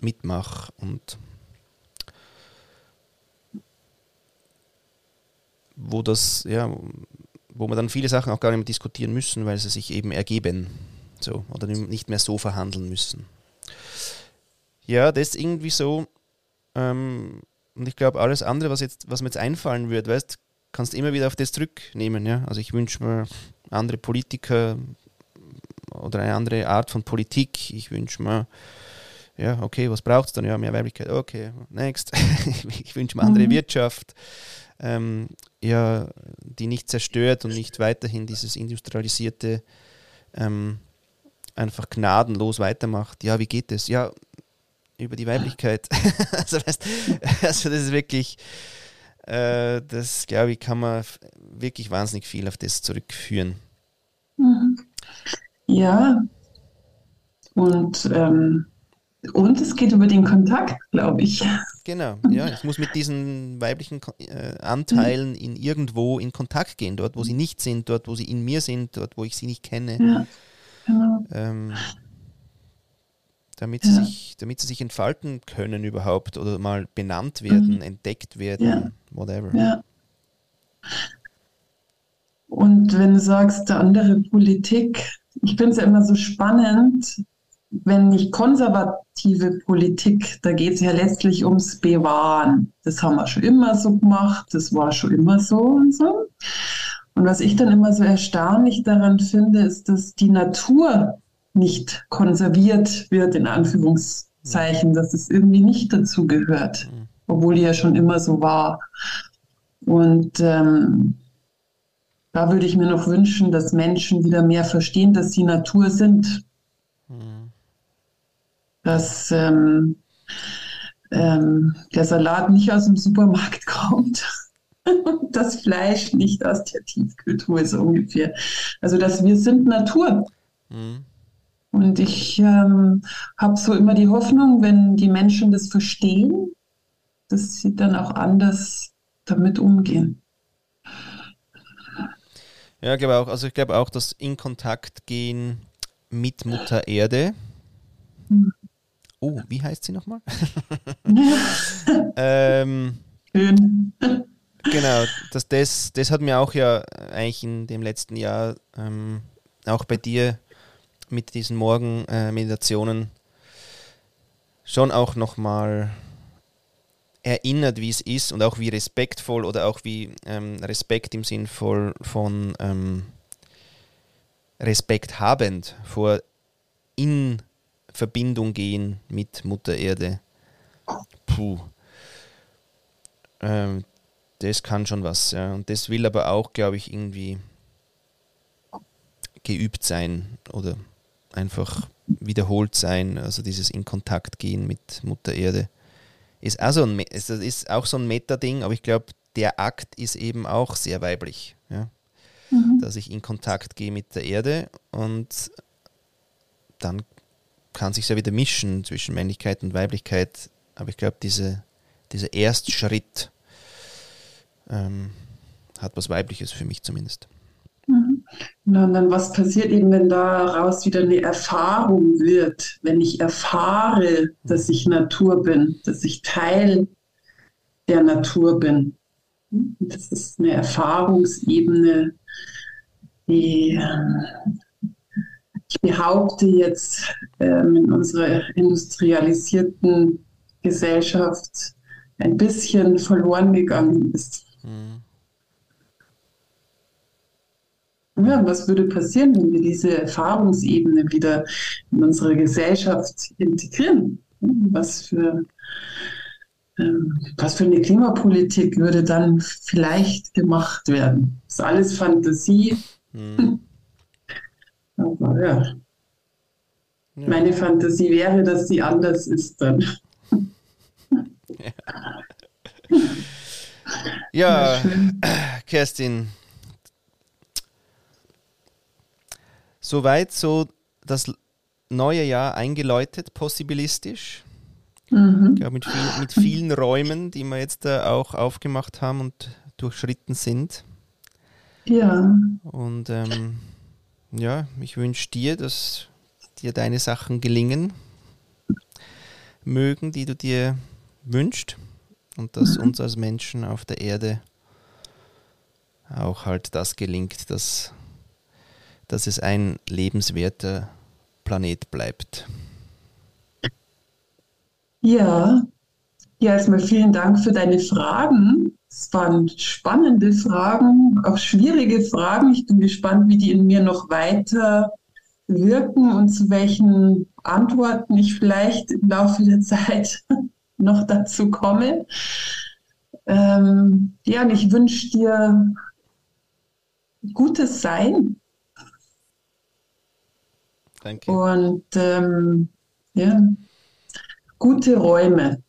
mitmache und wo das, ja, wo wir dann viele Sachen auch gar nicht mehr diskutieren müssen, weil sie sich eben ergeben. So, oder nicht mehr so verhandeln müssen. Ja, das ist irgendwie so. Ähm, und ich glaube, alles andere, was, jetzt, was mir jetzt einfallen würde, weißt kannst immer wieder auf das zurücknehmen. Ja? Also ich wünsche mir andere Politiker oder eine andere Art von Politik. Ich wünsche mir, ja, okay, was braucht es dann? Ja, mehr Weiblichkeit. Okay, next. [laughs] ich wünsche mir andere mhm. Wirtschaft ähm, ja, die nicht zerstört und nicht weiterhin dieses industrialisierte ähm, einfach gnadenlos weitermacht. Ja, wie geht es? Ja, über die Weiblichkeit. [laughs] also, weißt, also das ist wirklich, äh, das glaube ich, kann man wirklich wahnsinnig viel auf das zurückführen. Mhm. Ja, und ähm, und es geht über den Kontakt, glaube ich. Genau, ja. Ich muss mit diesen weiblichen äh, Anteilen in irgendwo in Kontakt gehen, dort, wo sie nicht sind, dort, wo sie in mir sind, dort, wo ich sie nicht kenne. Ja, genau. Ähm, damit, ja. sie sich, damit sie sich entfalten können überhaupt oder mal benannt werden, mhm. entdeckt werden, ja. whatever. Ja. Und wenn du sagst, andere Politik, ich finde es ja immer so spannend, wenn nicht konservative Politik, da geht es ja letztlich ums Bewahren. Das haben wir schon immer so gemacht, das war schon immer so und so. Und was ich dann immer so erstaunlich daran finde, ist, dass die Natur nicht konserviert wird, in Anführungszeichen, dass es irgendwie nicht dazu gehört, obwohl die ja schon immer so war. Und ähm, da würde ich mir noch wünschen, dass Menschen wieder mehr verstehen, dass sie Natur sind dass ähm, ähm, der Salat nicht aus dem Supermarkt [laughs] kommt und das Fleisch nicht aus der Tiefkühltruhe so ungefähr. Also dass wir sind Natur. Mhm. Und ich ähm, habe so immer die Hoffnung, wenn die Menschen das verstehen, dass sie dann auch anders damit umgehen. Ja, ich glaube auch. Also ich glaube auch, dass in Kontakt gehen mit Mutter Erde. Mhm. Oh, wie heißt sie nochmal? [laughs] ähm, Schön. Genau, das, das, das hat mir auch ja eigentlich in dem letzten Jahr ähm, auch bei dir mit diesen Morgenmeditationen schon auch nochmal erinnert, wie es ist und auch wie respektvoll oder auch wie ähm, Respekt im Sinn von, von ähm, Respekt habend vor in Verbindung gehen mit Mutter Erde. Puh. Ähm, das kann schon was, ja. Und das will aber auch, glaube ich, irgendwie geübt sein oder einfach wiederholt sein. Also dieses in Kontakt gehen mit Mutter Erde ist auch so ein, ist, ist auch so ein Meta-Ding, aber ich glaube, der Akt ist eben auch sehr weiblich. Ja? Mhm. Dass ich in Kontakt gehe mit der Erde und dann kann sich ja wieder mischen zwischen Männlichkeit und Weiblichkeit, aber ich glaube, diese, dieser Erstschritt ähm, hat was Weibliches für mich zumindest. Mhm. und dann was passiert eben, wenn daraus wieder eine Erfahrung wird, wenn ich erfahre, dass ich Natur bin, dass ich Teil der Natur bin. Das ist eine Erfahrungsebene, die ich behaupte jetzt ähm, in unserer industrialisierten Gesellschaft ein bisschen verloren gegangen ist. Mhm. Ja, was würde passieren, wenn wir diese Erfahrungsebene wieder in unsere Gesellschaft integrieren? Was für, ähm, was für eine Klimapolitik würde dann vielleicht gemacht werden? Das ist alles Fantasie. Mhm. [laughs] Aber ja. ja. Meine Fantasie wäre, dass sie anders ist dann. [laughs] Ja, ja Kerstin. Soweit so das neue Jahr eingeläutet, possibilistisch. Mhm. Ich glaube, mit, viel, mit vielen Räumen, die wir jetzt äh, auch aufgemacht haben und durchschritten sind. Ja. Und ähm, ja, ich wünsche dir, dass dir deine Sachen gelingen mögen, die du dir wünschst und dass mhm. uns als Menschen auf der Erde auch halt das gelingt, dass, dass es ein lebenswerter Planet bleibt. Ja, ja, erstmal vielen Dank für deine Fragen. Es waren spannende Fragen, auch schwierige Fragen. Ich bin gespannt, wie die in mir noch weiter wirken und zu welchen Antworten ich vielleicht im Laufe der Zeit [laughs] noch dazu komme. Ähm, ja, und ich wünsche dir gutes Sein. Danke. Und ähm, ja, gute Räume.